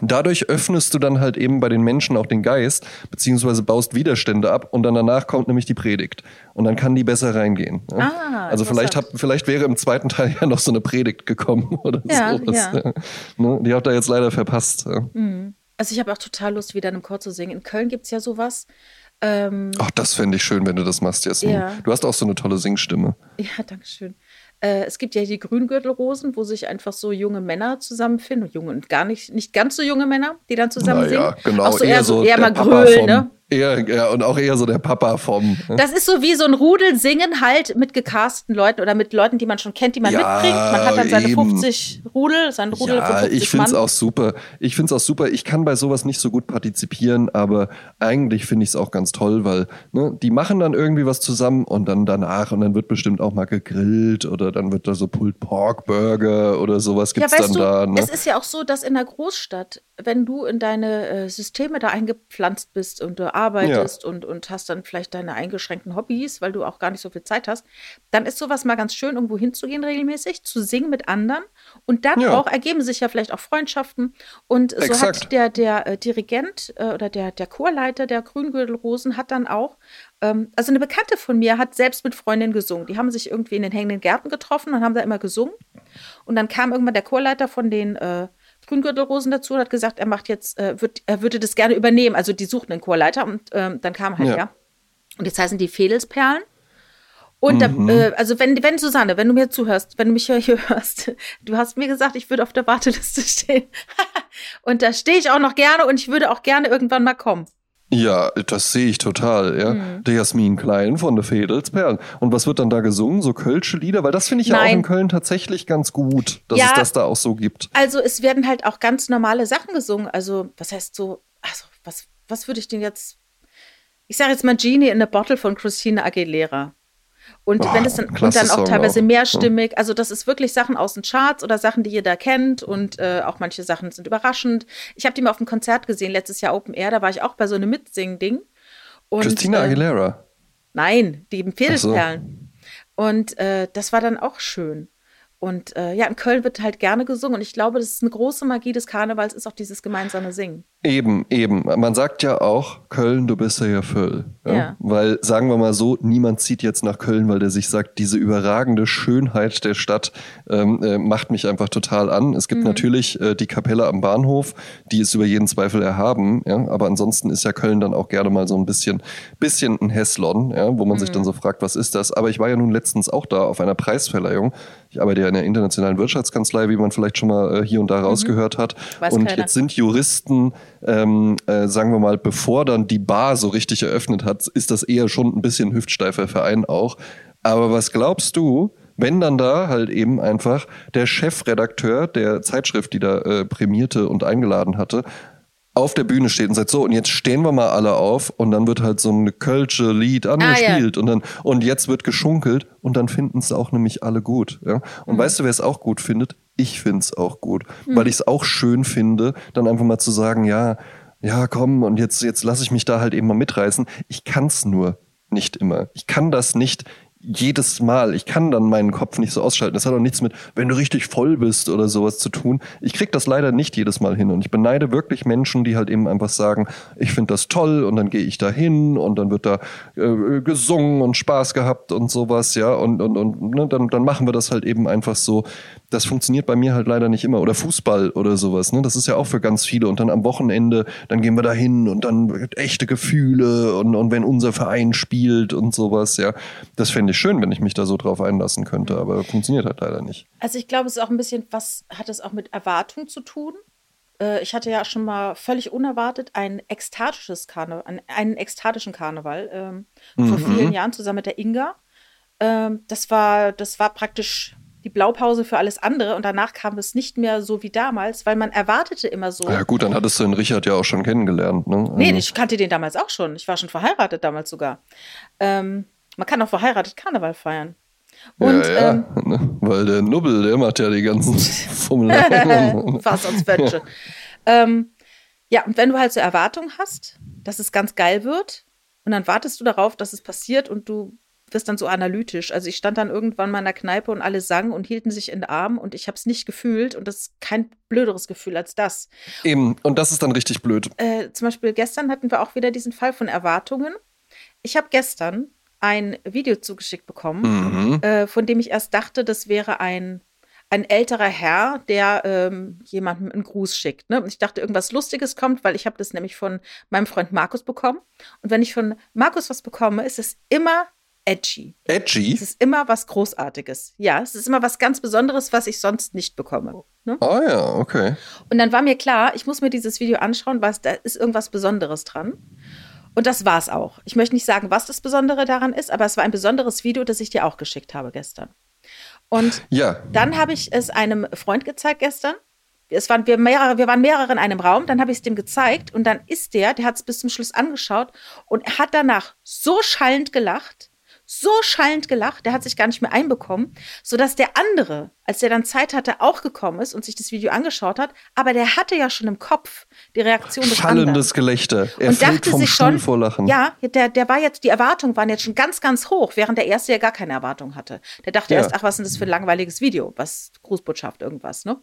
Dadurch öffnest du dann halt eben bei den Menschen auch den Geist, beziehungsweise baust Widerstände ab und dann danach kommt nämlich die Predigt. Und dann kann die besser reingehen. Ja? Ah, also vielleicht, hab, vielleicht wäre im zweiten Teil ja noch so eine Predigt gekommen oder Ja, sowas. ja. Ne? Die habt ihr jetzt leider verpasst. Ja. Also ich habe auch total Lust, wieder in einem Chor zu singen. In Köln gibt es ja sowas. Ähm, Ach, das fände ich schön, wenn du das machst, Jasmin. Ja. Du hast auch so eine tolle Singstimme. Ja, danke schön. Äh, es gibt ja die Grüngürtelrosen, wo sich einfach so junge Männer zusammenfinden. Junge und gar nicht, nicht ganz so junge Männer, die dann zusammen Naja, singen. genau. Auch so eher, so, eher mal vom, ne? Eher, ja, und auch eher so der Papa vom. ne? Das ist so wie so ein Rudel singen halt mit gecasteten Leuten oder mit Leuten, die man schon kennt, die man Ja, mitbringt. Man hat dann seine eben. 50 Rudel, sein Rudel von Ja, 50 ich finde es auch super. Ich finde es auch super. Ich kann bei sowas nicht so gut partizipieren, aber eigentlich finde ich es auch ganz toll, weil ne, die machen dann irgendwie was zusammen und dann danach und dann wird bestimmt auch mal gegrillt oder dann wird da so Pulled Pork Burger oder sowas Ja, gibt's weißt dann du, da. Ne? es ist ja auch so, dass in der Großstadt, wenn du in deine äh, Systeme da eingepflanzt bist und du arbeitest und, und hast dann vielleicht deine eingeschränkten Hobbys, weil du auch gar nicht so viel Zeit hast, dann ist sowas mal ganz schön, irgendwo hinzugehen regelmäßig, zu singen mit anderen und dann Ja. auch ergeben sich ja vielleicht auch Freundschaften und so Exakt. hat der, der äh, Dirigent äh, oder der, der Chorleiter der Grüngürtelrosen hat dann auch ähm, also eine Bekannte von mir hat selbst mit Freundinnen gesungen. Die haben sich irgendwie in den hängenden Gärten getroffen und haben da immer gesungen. Und dann kam irgendwann der Chorleiter von den äh, Grüngürtelrosen dazu und hat gesagt, er macht jetzt, äh, wird, er würde das gerne übernehmen. Also die suchten einen Chorleiter und ähm, dann kam halt, Ja. ja. Und jetzt heißen die Fedelsperlen. Und Mhm. da, äh, also wenn, wenn Susanne, wenn du mir zuhörst, wenn du mich hier, hier hörst, du hast mir gesagt, ich würde auf der Warteliste stehen. und da stehe ich auch noch gerne und ich würde auch gerne irgendwann mal kommen. Ja, das sehe ich total, ja. Mhm. Der Jasmin Klein von der Fedelsperlen. Und was wird dann da gesungen? So Kölsche Lieder? Weil das finde ich ja auch Nein. in Köln tatsächlich ganz gut, dass Ja. es das da auch so gibt. Also es werden halt auch ganz normale Sachen gesungen. Also was heißt so, also was, was würde ich denn jetzt, ich sage jetzt mal Genie in a Bottle von Christina Aguilera. Und Oh, wenn das dann, und dann auch Song teilweise auch. mehrstimmig, also das ist wirklich Sachen aus den Charts oder Sachen, die jeder kennt und äh, auch manche Sachen sind überraschend. Ich habe die mal auf einem Konzert gesehen, letztes Jahr Open Air, da war ich auch bei so einem Mitsingen-Ding. Und, Christina äh, Aguilera. Nein, die Ach so. Und äh, das war dann auch schön. Und äh, ja, in Köln wird halt gerne gesungen. Und ich glaube, das ist eine große Magie des Karnevals, ist auch dieses gemeinsame Singen. Eben, eben. Man sagt ja auch, Köln, du bist ja Völl. Ja? Ja. Weil, sagen wir mal so, niemand zieht jetzt nach Köln, weil der sich sagt, diese überragende Schönheit der Stadt ähm, äh, macht mich einfach total an. Es gibt natürlich äh, die Kapelle am Bahnhof, die ist über jeden Zweifel erhaben, ja. Aber ansonsten ist ja Köln dann auch gerne mal so ein bisschen, bisschen ein Hässlon, ja, wo man sich dann so fragt, was ist das? Aber ich war ja nun letztens auch da auf einer Preisverleihung. Ich arbeite ja in der internationalen Wirtschaftskanzlei, wie man vielleicht schon mal äh, hier und da rausgehört hat. Weiß und keiner. jetzt sind Juristen, ähm, äh, sagen wir mal, bevor dann die Bar so richtig eröffnet hat, ist das eher schon ein bisschen hüftsteifer Verein auch. Aber was glaubst du, wenn dann da halt eben einfach der Chefredakteur der Zeitschrift, die da äh, prämierte und eingeladen hatte, auf der Bühne steht und sagt, so, und jetzt stehen wir mal alle auf und dann wird halt so ein Kölsche Lied angespielt Ah, ja. und dann, und jetzt wird geschunkelt und dann finden es auch nämlich alle gut. Ja? Und Mhm. weißt du, wer es auch gut findet? Ich finde es auch gut, weil ich es auch schön finde, dann einfach mal zu sagen, ja, ja, komm, und jetzt, jetzt lasse ich mich da halt eben mal mitreißen. Ich kann es nur nicht immer. Ich kann das nicht jedes Mal. Ich kann dann meinen Kopf nicht so ausschalten. Das hat auch nichts mit, wenn du richtig voll bist oder sowas zu tun. Ich krieg das leider nicht jedes Mal hin. Und ich beneide wirklich Menschen, die halt eben einfach sagen, ich finde das toll und dann gehe ich da hin und dann wird da äh, gesungen und Spaß gehabt und sowas, ja. Und, und, und ne, dann, dann machen wir das halt eben einfach so. Das funktioniert bei mir halt leider nicht immer. Oder Fußball oder sowas. Ne? Das ist ja auch für ganz viele. Und dann am Wochenende, dann gehen wir da hin und dann echte Gefühle und, und wenn unser Verein spielt und sowas, ja. Das fände ich schön, wenn ich mich da so drauf einlassen könnte, aber funktioniert halt leider nicht. Also ich glaube, es ist auch ein bisschen, was hat es auch mit Erwartung zu tun? Äh, Ich hatte ja schon mal völlig unerwartet ein ekstatisches Karneval, einen, einen ekstatischen Karneval ähm, vor vielen Jahren zusammen mit der Inga. Ähm, das war, das war praktisch die Blaupause für alles andere und danach kam es nicht mehr so wie damals, weil man erwartete immer so. Ja gut, dann hattest du den Richard ja auch schon kennengelernt, ne? Nee, Also- ich kannte den damals auch schon. Ich war schon verheiratet damals sogar. Ähm, man kann auch verheiratet Karneval feiern. Und ja, ja, ähm, ne? weil der Nubbel, der macht ja die ganzen Fummeleien. Fast ans Wetsche. ähm, ja, und wenn du halt so Erwartungen hast, dass es ganz geil wird, und dann wartest du darauf, dass es passiert und du wirst dann so analytisch. Also ich stand dann irgendwann mal in der Kneipe und alle sangen und hielten sich in den Arm und ich habe es nicht gefühlt und das ist kein blöderes Gefühl als das. Eben, und das ist dann richtig blöd. Äh, zum Beispiel gestern hatten wir auch wieder diesen Fall von Erwartungen. Ich habe gestern ein Video zugeschickt bekommen, Mhm. äh, von dem ich erst dachte, das wäre ein, ein älterer Herr, der ähm, jemandem einen Gruß schickt. Ne? Und ich dachte, irgendwas Lustiges kommt, weil ich habe das nämlich von meinem Freund Markus bekommen. Und wenn ich von Markus was bekomme, ist es immer edgy. Edgy? Es ist immer was Großartiges. Ja, es ist immer was ganz Besonderes, was ich sonst nicht bekomme. Ne? Ah ja, okay. Und dann war mir klar, ich muss mir dieses Video anschauen, weil es- da ist irgendwas Besonderes dran. Und das war es auch. Ich möchte nicht sagen, was das Besondere daran ist, aber es war ein besonderes Video, das ich dir auch geschickt habe gestern. Und Ja, dann habe ich es einem Freund gezeigt gestern. Es waren wir, mehrere, wir waren mehrere in einem Raum, dann habe ich es dem gezeigt und dann ist der, der hat es bis zum Schluss angeschaut und hat danach so schallend gelacht, so schallend gelacht, der hat sich gar nicht mehr einbekommen, sodass der andere, als der dann Zeit hatte, auch gekommen ist und sich das Video angeschaut hat, aber der hatte ja schon im Kopf die Reaktion des anderen schallendes Gelächter. Er und dachte vom sich Stuhl schon, vor Lachen. ja, der, der war jetzt, die Erwartungen waren jetzt schon ganz, ganz hoch, während der erste ja gar keine Erwartung hatte. Der dachte Ja. erst, ach, was ist das für ein langweiliges Video? Was, Grußbotschaft, irgendwas, ne?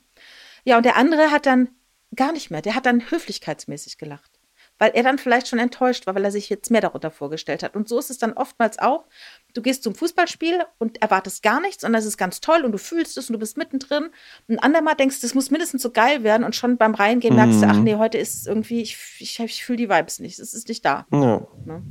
Ja, und der andere hat dann gar nicht mehr, der hat dann höflichkeitsmäßig gelacht. Weil er dann vielleicht schon enttäuscht war, weil er sich jetzt mehr darunter vorgestellt hat. Und so ist es dann oftmals auch. Du gehst zum Fußballspiel und erwartest gar nichts und das ist ganz toll und du fühlst es und du bist mittendrin. Ein andermal denkst du, es muss mindestens so geil werden und schon beim Reingehen merkst du, ach nee, heute ist irgendwie, ich, ich, ich fühle die Vibes nicht, es ist nicht da. Ja. Ne?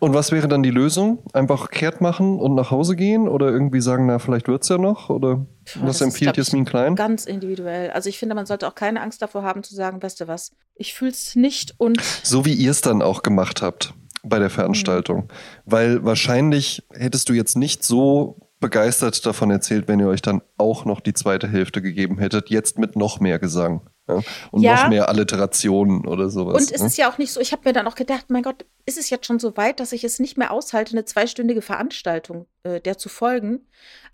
Und was wäre dann die Lösung? Einfach kehrt machen und nach Hause gehen oder irgendwie sagen, na, vielleicht wird's ja noch? Oder Puh, was empfiehlt Jasmin Klein? Ganz individuell. Also ich finde, man sollte auch keine Angst davor haben zu sagen, weißt du was, ich fühle es nicht und So wie ihr es dann auch gemacht habt bei der Veranstaltung. Weil wahrscheinlich hättest du jetzt nicht so begeistert davon erzählt, wenn ihr euch dann auch noch die zweite Hälfte gegeben hättet, jetzt mit noch mehr Gesang. Ja? Und Ja. noch mehr Alliterationen oder sowas. Und es ne? ist ja auch nicht so, ich habe mir dann auch gedacht, mein Gott, ist es jetzt schon so weit, dass ich es nicht mehr aushalte, eine zweistündige Veranstaltung äh, der zu folgen.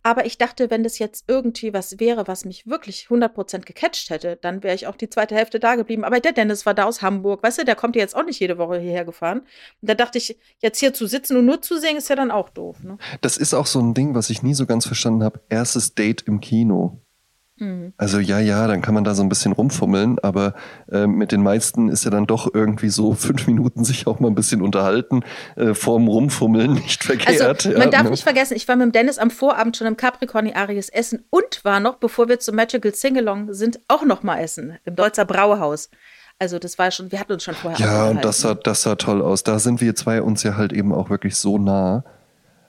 Aber ich dachte, wenn das jetzt irgendwie was wäre, was mich wirklich 100% gecatcht hätte, dann wäre ich auch die zweite Hälfte da geblieben. Aber der Dennis war da aus Hamburg, weißt du, der kommt ja jetzt auch nicht jede Woche hierher gefahren. Und da dachte ich, jetzt hier zu sitzen und nur zu singen, ist ja dann auch doof. Ne? Das ist auch so ein Ding, was ich nie so ganz verstanden habe. Erstes Date im Kino. Mhm. Also ja, ja, dann kann man da so ein bisschen rumfummeln, aber äh, mit den meisten ist ja dann doch irgendwie so fünf Minuten sich auch mal ein bisschen unterhalten, äh, vorm Rumfummeln nicht verkehrt. Also, ja, man darf ne? nicht vergessen, ich war mit dem Dennis am Vorabend schon im Capricorni Aries essen und war noch, bevor wir zum Magical Singalong sind, auch noch mal essen im Deutzer Brauhaus. Also das war schon, wir hatten uns schon vorher Ja, und das sah, das sah toll aus. Da sind wir zwei uns ja halt eben auch wirklich so nah,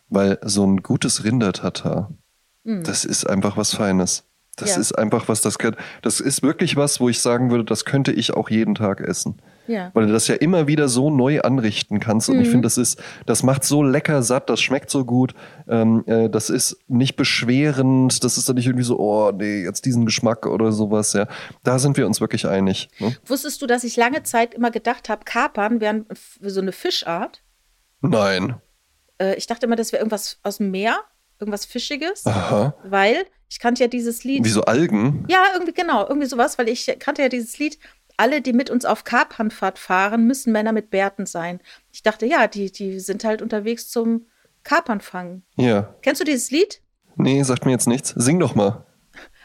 weil so ein gutes Rindertatar, das ist einfach was Feines. Das Mhm. Ja. ist einfach was, das kann, das ist wirklich was, wo ich sagen würde, das könnte ich auch jeden Tag essen. Ja. Weil du das ja immer wieder so neu anrichten kannst. Und Mhm. ich finde, das ist, das macht so lecker satt, das schmeckt so gut. Ähm, äh, das ist nicht beschwerend, das ist dann nicht irgendwie so, oh nee, jetzt diesen Geschmack oder sowas. Ja, da sind wir uns wirklich einig. Ne? Wusstest du, dass ich lange Zeit immer gedacht habe, Kapern wären so eine Fischart? Nein. Äh, ich dachte immer, das wäre irgendwas aus dem Meer, irgendwas Fischiges, Aha. weil ich kannte ja dieses Lied. Wie so Algen? Ja, irgendwie genau, irgendwie sowas, weil ich kannte ja dieses Lied. Alle, die mit uns auf Kapernfahrt fahren, müssen Männer mit Bärten sein. Ich dachte, ja, die, die sind halt unterwegs zum Kapernfangen. Ja. Kennst du dieses Lied? Nee, sagt mir jetzt nichts. Sing doch mal.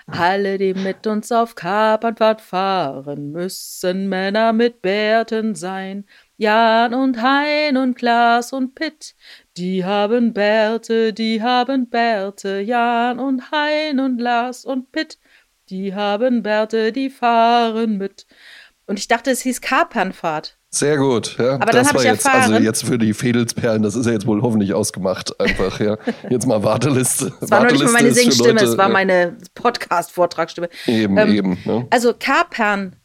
Alle, die mit uns auf Kapernfahrt fahren, müssen Männer mit Bärten sein. Jan und Hein und Klaas und Pitt, die haben Bärte, die haben Bärte. Jan und Hein und Lars und Pitt, die haben Bärte, die fahren mit. Und ich dachte, es hieß Kapernfahrt. Sehr gut. Ja, Aber das hab war ich jetzt, also jetzt für die Fädelsperlen, das ist ja jetzt wohl hoffentlich ausgemacht. Einfach, ja. Jetzt mal Warteliste. Es war noch nicht mal meine Singstimme, es war äh, meine Podcast-Vortragsstimme. Eben, Ähm, eben. Ne? Also Kapern,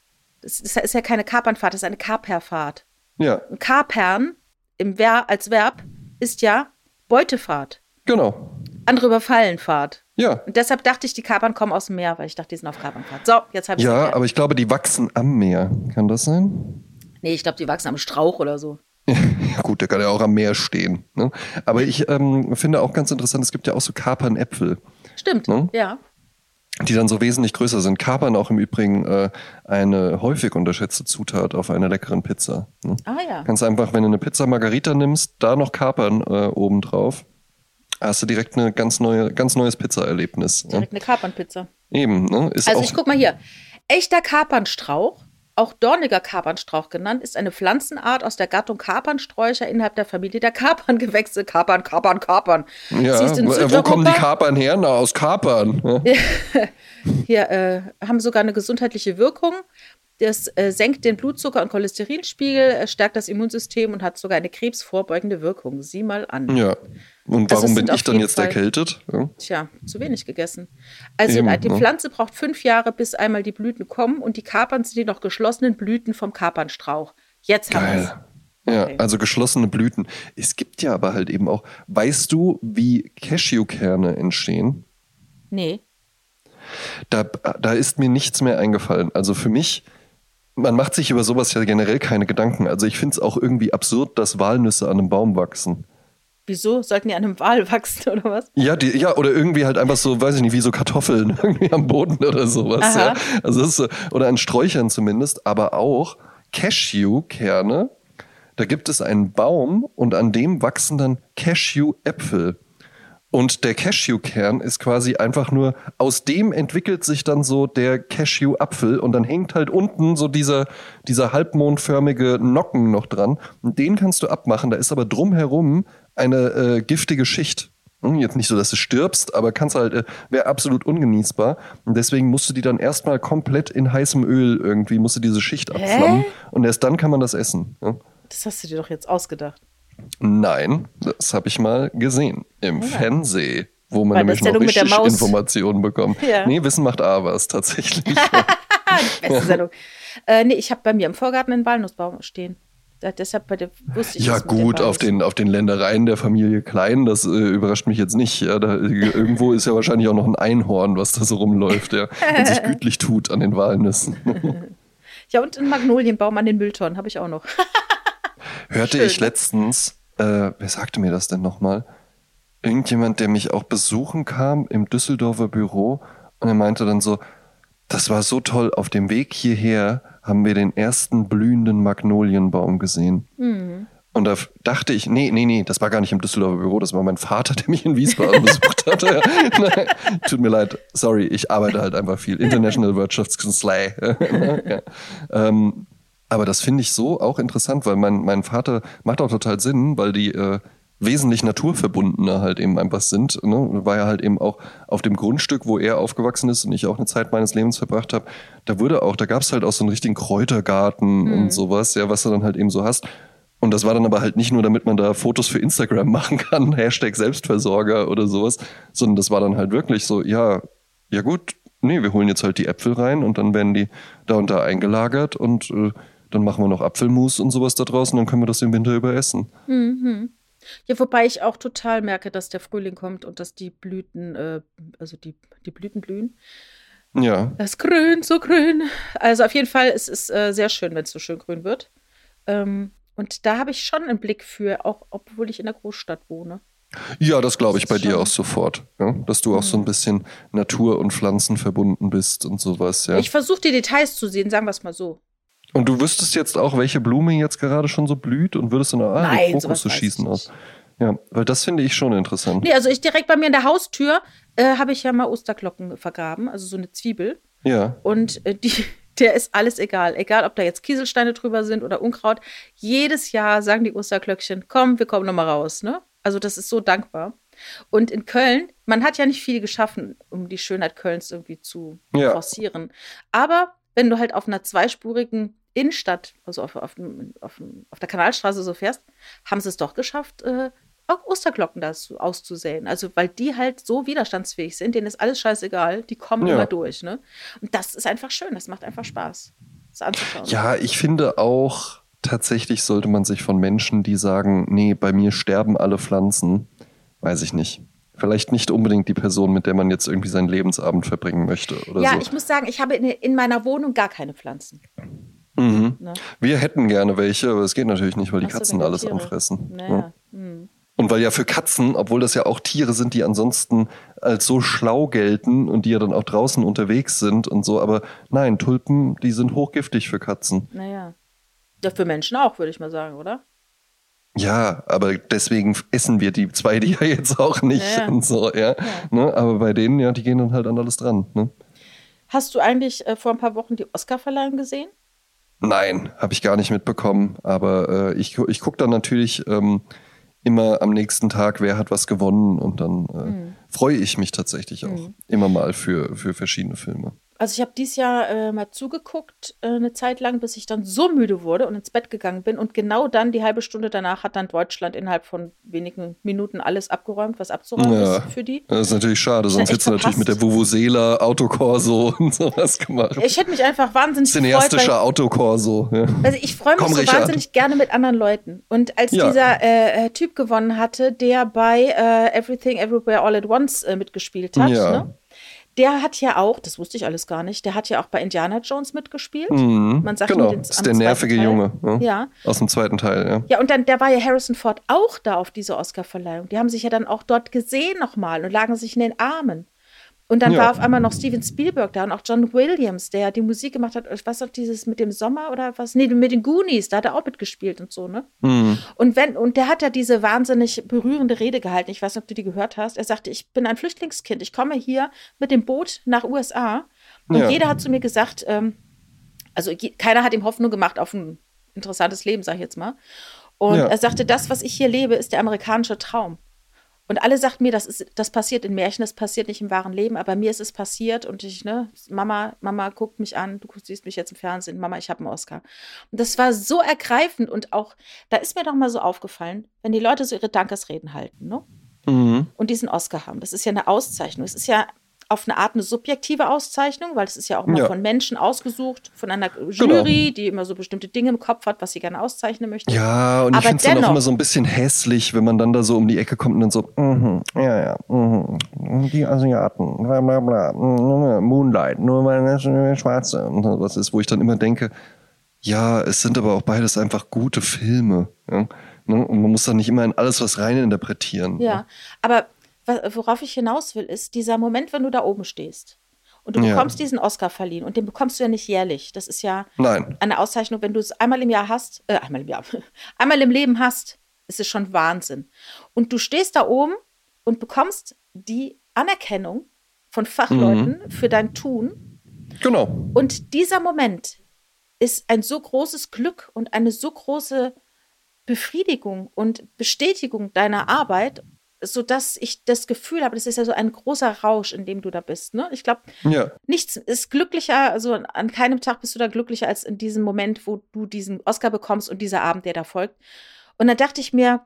das ist ist ja keine Kapernfahrt, das ist eine Kaperfahrt. Ja, Kapern im Ver als Verb ist ja Beutefahrt, genau. andere Überfallenfahrt. Ja. Und deshalb dachte ich, die Kapern kommen aus dem Meer, weil ich dachte, die sind auf Kapernfahrt. So, jetzt habe ich Ja, aber ich glaube, die wachsen am Meer. Kann das sein? Nee, ich glaube, die wachsen am Strauch oder so. Ja, gut, der kann ja auch am Meer stehen. Ne? Aber ich ähm, finde auch ganz interessant, es gibt ja auch so Kapernäpfel, Stimmt, Ne? ja. Die dann so wesentlich größer sind. Kapern auch im Übrigen äh, eine häufig unterschätzte Zutat auf einer leckeren Pizza. Ne? Ah ja. Kannst einfach, wenn du eine Pizza Margarita nimmst, da noch Kapern äh, oben drauf, hast du direkt eine ganz neue, ganz neues Pizzaerlebnis. Ne? Direkt eine Kapernpizza. Eben, ne? Ist Also ich guck mal hier. Echter Kapernstrauch, auch dorniger Kapernstrauch genannt, ist eine Pflanzenart aus der Gattung Kapernsträucher innerhalb der Familie der Kaperngewächse. Kapern, Kapern, Kapern. ja, wo, kommen die Kapern her? Na, aus Kapern. ne? Hier äh, haben sogar eine gesundheitliche Wirkung. Das äh, senkt den Blutzucker- und Cholesterinspiegel, äh, stärkt das Immunsystem und hat sogar eine krebsvorbeugende Wirkung. Sieh mal an. Ja. Und Also warum es bin ich dann jetzt Fall- erkältet? Ja. Tja, zu wenig gegessen. Also Eben, äh, die ne? Pflanze braucht fünf Jahre, bis einmal die Blüten kommen und die Kapern sind die noch geschlossenen Blüten vom Kapernstrauch. Jetzt haben wir es. Geil. Ja, Okay. also geschlossene Blüten. Es gibt ja aber halt eben auch, weißt du, wie Cashewkerne entstehen? Nee. Da, da ist mir nichts mehr eingefallen. Also für mich, man macht sich über sowas ja generell keine Gedanken. Also ich finde es auch irgendwie absurd, dass Walnüsse an einem Baum wachsen. Wieso? Sollten die an einem Wal wachsen oder was? Ja, die, ja, oder irgendwie halt einfach so, weiß ich nicht, wie so Kartoffeln irgendwie am Boden oder sowas. Ja. Also das ist so, oder an Sträuchern zumindest, aber auch Cashewkerne. Da gibt es einen Baum und an dem wachsen dann Cashew-Äpfel. Und der Cashewkern ist quasi einfach nur, aus dem entwickelt sich dann so der Cashew-Apfel und dann hängt halt unten so dieser, dieser halbmondförmige Nocken noch dran. Und den kannst du abmachen, da ist aber drumherum eine äh, giftige Schicht. Hm, Jetzt nicht so, dass du stirbst, aber kannst halt, äh, wäre absolut ungenießbar. Und deswegen musst du die dann erstmal komplett in heißem Öl irgendwie, musst du diese Schicht abflammen. Und erst dann kann man das essen. Ja? Das hast du dir doch jetzt ausgedacht. Nein, das habe ich mal gesehen im Fernsehen, wo man der nämlich noch Sendung mit der richtig. Informationen bekommt. Ja. Nee, Wissen macht A was tatsächlich. Beste Sendung. Äh, nee, ich habe bei mir im Vorgarten einen Walnussbaum stehen. Da, deshalb bei der, wusste ich ja gut, auf den, auf den Ländereien der Familie Klein, das äh, überrascht mich jetzt nicht. Ja, da, irgendwo ist ja wahrscheinlich auch noch ein Einhorn, was da so rumläuft, ja, und sich gütlich tut an den Walnüssen. Ja, und einen Magnolienbaum an den Mülltonnen habe ich auch noch. Hörte Schön. ich letztens, äh, wer sagte mir das denn nochmal? Irgendjemand, der mich auch besuchen kam im Düsseldorfer Büro und er meinte dann so, das war so toll, auf dem Weg hierher haben wir den ersten blühenden Magnolienbaum gesehen. Und da dachte ich, nee, nee, nee, das war gar nicht im Düsseldorfer Büro, das war mein Vater, der mich in Wiesbaden besucht hatte. Nein, Tut mir leid, sorry, ich arbeite halt einfach viel. International Wirtschaftskanzlei. ja. ähm, aber das finde ich so auch interessant, weil mein, mein Vater macht auch total Sinn, weil die äh, wesentlich naturverbundener halt eben einfach sind. Ne? War ja halt eben auch auf dem Grundstück, wo er aufgewachsen ist und ich auch eine Zeit meines Lebens verbracht habe, da wurde auch, da gab es halt auch so einen richtigen Kräutergarten und sowas, ja, was du dann halt eben so hast. Und das war dann aber halt nicht nur, damit man da Fotos für Instagram machen kann, Hashtag Selbstversorger oder sowas, sondern das war dann halt wirklich so, ja, ja gut, nee, wir holen jetzt halt die Äpfel rein und dann werden die da und da eingelagert und äh, dann machen wir noch Apfelmus und sowas da draußen, dann können wir das im Winter über essen. Mhm. Ja, wobei ich auch total merke, dass der Frühling kommt und dass die Blüten, äh, also die, die Blüten blühen. Ja. Das grün, so grün. Also auf jeden Fall, es ist äh, sehr schön, wenn es so schön grün wird. Ähm, und da habe ich schon einen Blick für, auch obwohl ich in der Großstadt wohne. Ja, das glaube ich Das bei dir auch sofort. Ja? Dass du auch so ein Mhm. bisschen Natur und Pflanzen verbunden bist und sowas, ja. Ich versuche die Details zu sehen, sagen wir es mal so. Und du wüsstest jetzt auch, welche Blume jetzt gerade schon so blüht und würdest dann ah, Nein, Krokusse weiß schießen aus. Ja, weil das finde ich schon interessant. Nee, also ich direkt bei mir in der Haustür äh, habe ich ja mal Osterglocken vergraben, also so eine Zwiebel. Ja. Und äh, die, der ist alles egal. Egal, ob da jetzt Kieselsteine drüber sind oder Unkraut. Jedes Jahr sagen die Osterglöckchen, komm, wir kommen nochmal raus. Ne? Also das ist so dankbar. Und in Köln, man hat ja nicht viel geschaffen, um die Schönheit Kölns irgendwie zu Ja. forcieren. Aber wenn du halt auf einer zweispurigen Innenstadt, also auf, auf, auf, auf der Kanalstraße so fährst, haben sie es doch geschafft, äh, auch Osterglocken da zu- auszusäen. Also, weil die halt so widerstandsfähig sind, denen ist alles scheißegal, die kommen Ja. immer durch. Ne? Und das ist einfach schön, das macht einfach Spaß, das anzuschauen. Ja, ich finde auch, tatsächlich sollte man sich von Menschen, die sagen, nee, bei mir sterben alle Pflanzen, weiß ich nicht. Vielleicht nicht unbedingt die Person, mit der man jetzt irgendwie seinen Lebensabend verbringen möchte oder ja, so. ich muss sagen, ich habe in, in meiner Wohnung gar keine Pflanzen. mhm. Ne? Wir hätten gerne welche, aber es geht natürlich nicht, weil die Ach so, Katzen alles Tiere. auffressen. Naja. Ja. hm. Und weil ja für Katzen, obwohl das ja auch Tiere sind, die ansonsten als so schlau gelten und die ja dann auch draußen unterwegs sind und so, aber nein, Tulpen, die sind hochgiftig für Katzen. Naja. Ja, für Menschen auch, würde ich mal sagen, oder? Ja, aber deswegen essen wir die zwei, die ja jetzt auch nicht Ja, ja. und so, ja. Ne? Aber bei denen, ja, die gehen dann halt an alles dran. Ne? Hast du eigentlich äh, vor ein paar Wochen die Oscarverleihung gesehen? Nein, habe ich gar nicht mitbekommen. Aber äh, ich, ich gucke dann natürlich ähm, immer am nächsten Tag, wer hat was gewonnen. Und dann äh, Mhm. freue ich mich tatsächlich auch Mhm. immer mal für, für verschiedene Filme. Also ich habe dieses Jahr äh, mal zugeguckt, äh, eine Zeit lang, bis ich dann so müde wurde und ins Bett gegangen bin. Und genau dann, die halbe Stunde danach, hat dann Deutschland innerhalb von wenigen Minuten alles abgeräumt, was abzuräumen Ja. ist für die. Das ist natürlich schade, sonst hättest du natürlich mit der Vuvuzela, Autokorso und sowas gemacht. Ich hätte mich einfach wahnsinnig gefreut, weil Cineastischer Autokorso. Ja. Also ich freue mich Komm, so Richard. wahnsinnig gerne mit anderen Leuten. Und als Ja. dieser äh, äh, Typ gewonnen hatte, der bei äh, Everything Everywhere All at Once äh, mitgespielt hat, ne? Der hat ja auch, das wusste ich alles gar nicht, der hat ja auch bei Indiana Jones mitgespielt. Mhm. Man sagt genau, den- das ist der nervige Teil. Junge. Ja. Ja. Aus dem zweiten Teil, ja. Ja, und dann, da war ja Harrison Ford auch da auf dieser Oscarverleihung. Die haben sich ja dann auch dort gesehen nochmal und lagen sich in den Armen. Und dann Ja. war auf einmal noch Steven Spielberg da und auch John Williams, der die Musik gemacht hat. Ich weiß noch, dieses mit dem Sommer oder was? Nee, mit den Goonies, da hat er auch mitgespielt und so, ne? Mhm. Und wenn, und der hat ja diese wahnsinnig berührende Rede gehalten. Ich weiß nicht, ob du die gehört hast. Er sagte, ich bin ein Flüchtlingskind. Ich komme hier mit dem Boot nach USA. Und Ja. jeder hat zu mir gesagt, ähm, also keiner hat ihm Hoffnung gemacht auf ein interessantes Leben, sag ich jetzt mal. Und Ja. er sagte, das, was ich hier lebe, ist der amerikanische Traum. Und alle sagten mir, das, ist, das passiert in Märchen, das passiert nicht im wahren Leben, aber mir ist es passiert und ich, ne, Mama, Mama guckt mich an, du siehst mich jetzt im Fernsehen, Mama, ich habe einen Oscar. Und das war so ergreifend und auch, da ist mir doch mal so aufgefallen, wenn die Leute so ihre Dankesreden halten, ne? Mhm. Und diesen Oscar haben. Das ist ja eine Auszeichnung. Es ist ja auf eine Art eine subjektive Auszeichnung, weil es ist ja auch immer Ja. von Menschen ausgesucht, von einer Jury, die immer so bestimmte Dinge im Kopf hat, was sie gerne auszeichnen möchte. Ja, und ich Aber finde es dann auch immer so ein bisschen hässlich, wenn man dann da so um die Ecke kommt und dann so, mhm, ja, ja, mhm, die Asiaten, bla bla bla, mhm, Moonlight, nur weil Schwarze und was ist, wo ich dann immer denke, ja, es sind aber auch beides einfach gute Filme. Ja? Ne? Und man muss dann nicht immer in alles was rein interpretieren. Ja, aber wa- worauf ich hinaus will, ist dieser Moment, wenn du da oben stehst und du Ja. bekommst diesen Oscar verliehen und den bekommst du ja nicht jährlich. Das ist ja Nein. eine Auszeichnung, wenn du es einmal im Jahr hast, äh, einmal im Jahr, einmal im Leben hast, ist es schon Wahnsinn. Und du stehst da oben und bekommst die Anerkennung von Fachleuten Mhm. für dein Tun. Genau. Und dieser Moment ist ein so großes Glück und eine so große Befriedigung und Bestätigung deiner Arbeit, sodass ich das Gefühl habe, das ist ja so ein großer Rausch, in dem du da bist. Ne? Ich glaube, Ja. nichts ist glücklicher, also an keinem Tag bist du da glücklicher als in diesem Moment, wo du diesen Oscar bekommst und dieser Abend, der da folgt. Und dann dachte ich mir,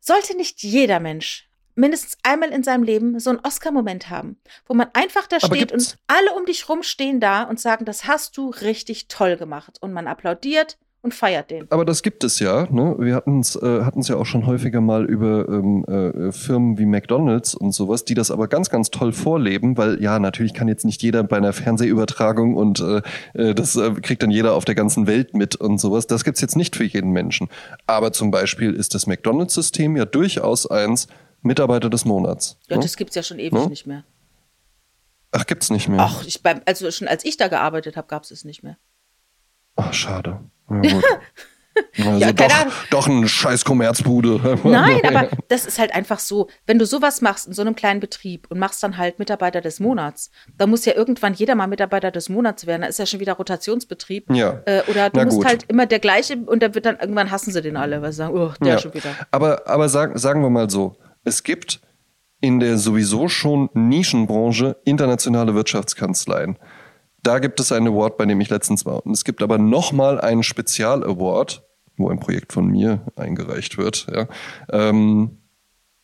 sollte nicht jeder Mensch mindestens einmal in seinem Leben so einen Oscar-Moment haben, wo man einfach da Aber steht gibt's? und alle um dich rum stehen da und sagen, das hast du richtig toll gemacht. Und man applaudiert und feiert den. Aber das gibt es ja. Ne? Wir hatten es äh, hatten's ja auch schon häufiger mal über ähm, äh, Firmen wie McDonalds und sowas, die das aber ganz, ganz toll vorleben, weil ja, natürlich kann jetzt nicht jeder bei einer Fernsehübertragung und äh, äh, das äh, kriegt dann jeder auf der ganzen Welt mit und sowas. Das gibt's jetzt nicht für jeden Menschen. Aber zum Beispiel ist das McDonalds-System ja durchaus eins Mitarbeiter des Monats. Ja, ne? das gibt's ja schon ewig Ne? nicht mehr. Ach, gibt's nicht mehr. Ach, ich beim, also schon als ich da gearbeitet habe, gab's es nicht mehr. Ach, schade. Ja. Also Ja, doch, doch ein scheiß Kommerzbude. Nein, aber das ist halt einfach so, wenn du sowas machst in so einem kleinen Betrieb und machst dann halt Mitarbeiter des Monats, dann muss ja irgendwann jeder mal Mitarbeiter des Monats werden. Da ist ja schon wieder Rotationsbetrieb. Ja. Äh, oder du Na musst gut. halt immer der gleiche und dann wird dann irgendwann hassen sie den alle, weil sie sagen, oh, der Ja. schon wieder. Aber, aber sag, sagen wir mal so, es gibt in der sowieso schon Nischenbranche internationale Wirtschaftskanzleien. Da gibt es einen Award, bei dem ich letztens war. Und es gibt aber nochmal einen Spezial-Award, wo ein Projekt von mir eingereicht wird, ja, ähm,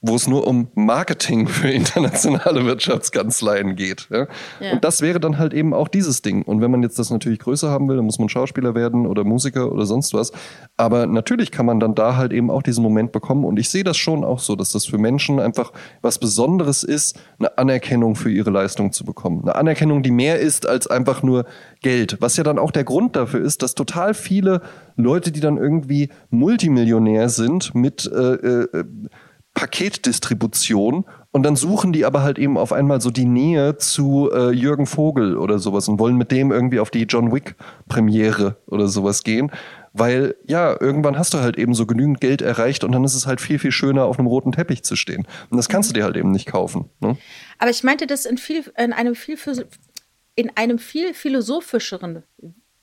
wo es nur um Marketing für internationale Wirtschaftskanzleien geht. Ja? Ja. Und das wäre dann halt eben auch dieses Ding. Und wenn man jetzt das natürlich größer haben will, dann muss man Schauspieler werden oder Musiker oder sonst was. Aber natürlich kann man dann da halt eben auch diesen Moment bekommen. Und ich sehe das schon auch so, dass das für Menschen einfach was Besonderes ist, eine Anerkennung für ihre Leistung zu bekommen. Eine Anerkennung, die mehr ist als einfach nur Geld. Was ja dann auch der Grund dafür ist, dass total viele Leute, die dann irgendwie Multimillionär sind mit äh, äh, Paketdistribution und dann suchen die aber halt eben auf einmal so die Nähe zu äh, Jürgen Vogel oder sowas und wollen mit dem irgendwie auf die John Wick Premiere oder sowas gehen, weil ja, irgendwann hast du halt eben so genügend Geld erreicht und dann ist es halt viel, viel schöner auf einem roten Teppich zu stehen. Und das kannst du dir halt eben nicht kaufen. Ne? Aber ich meinte das in, viel, in einem viel in einem viel philosophischeren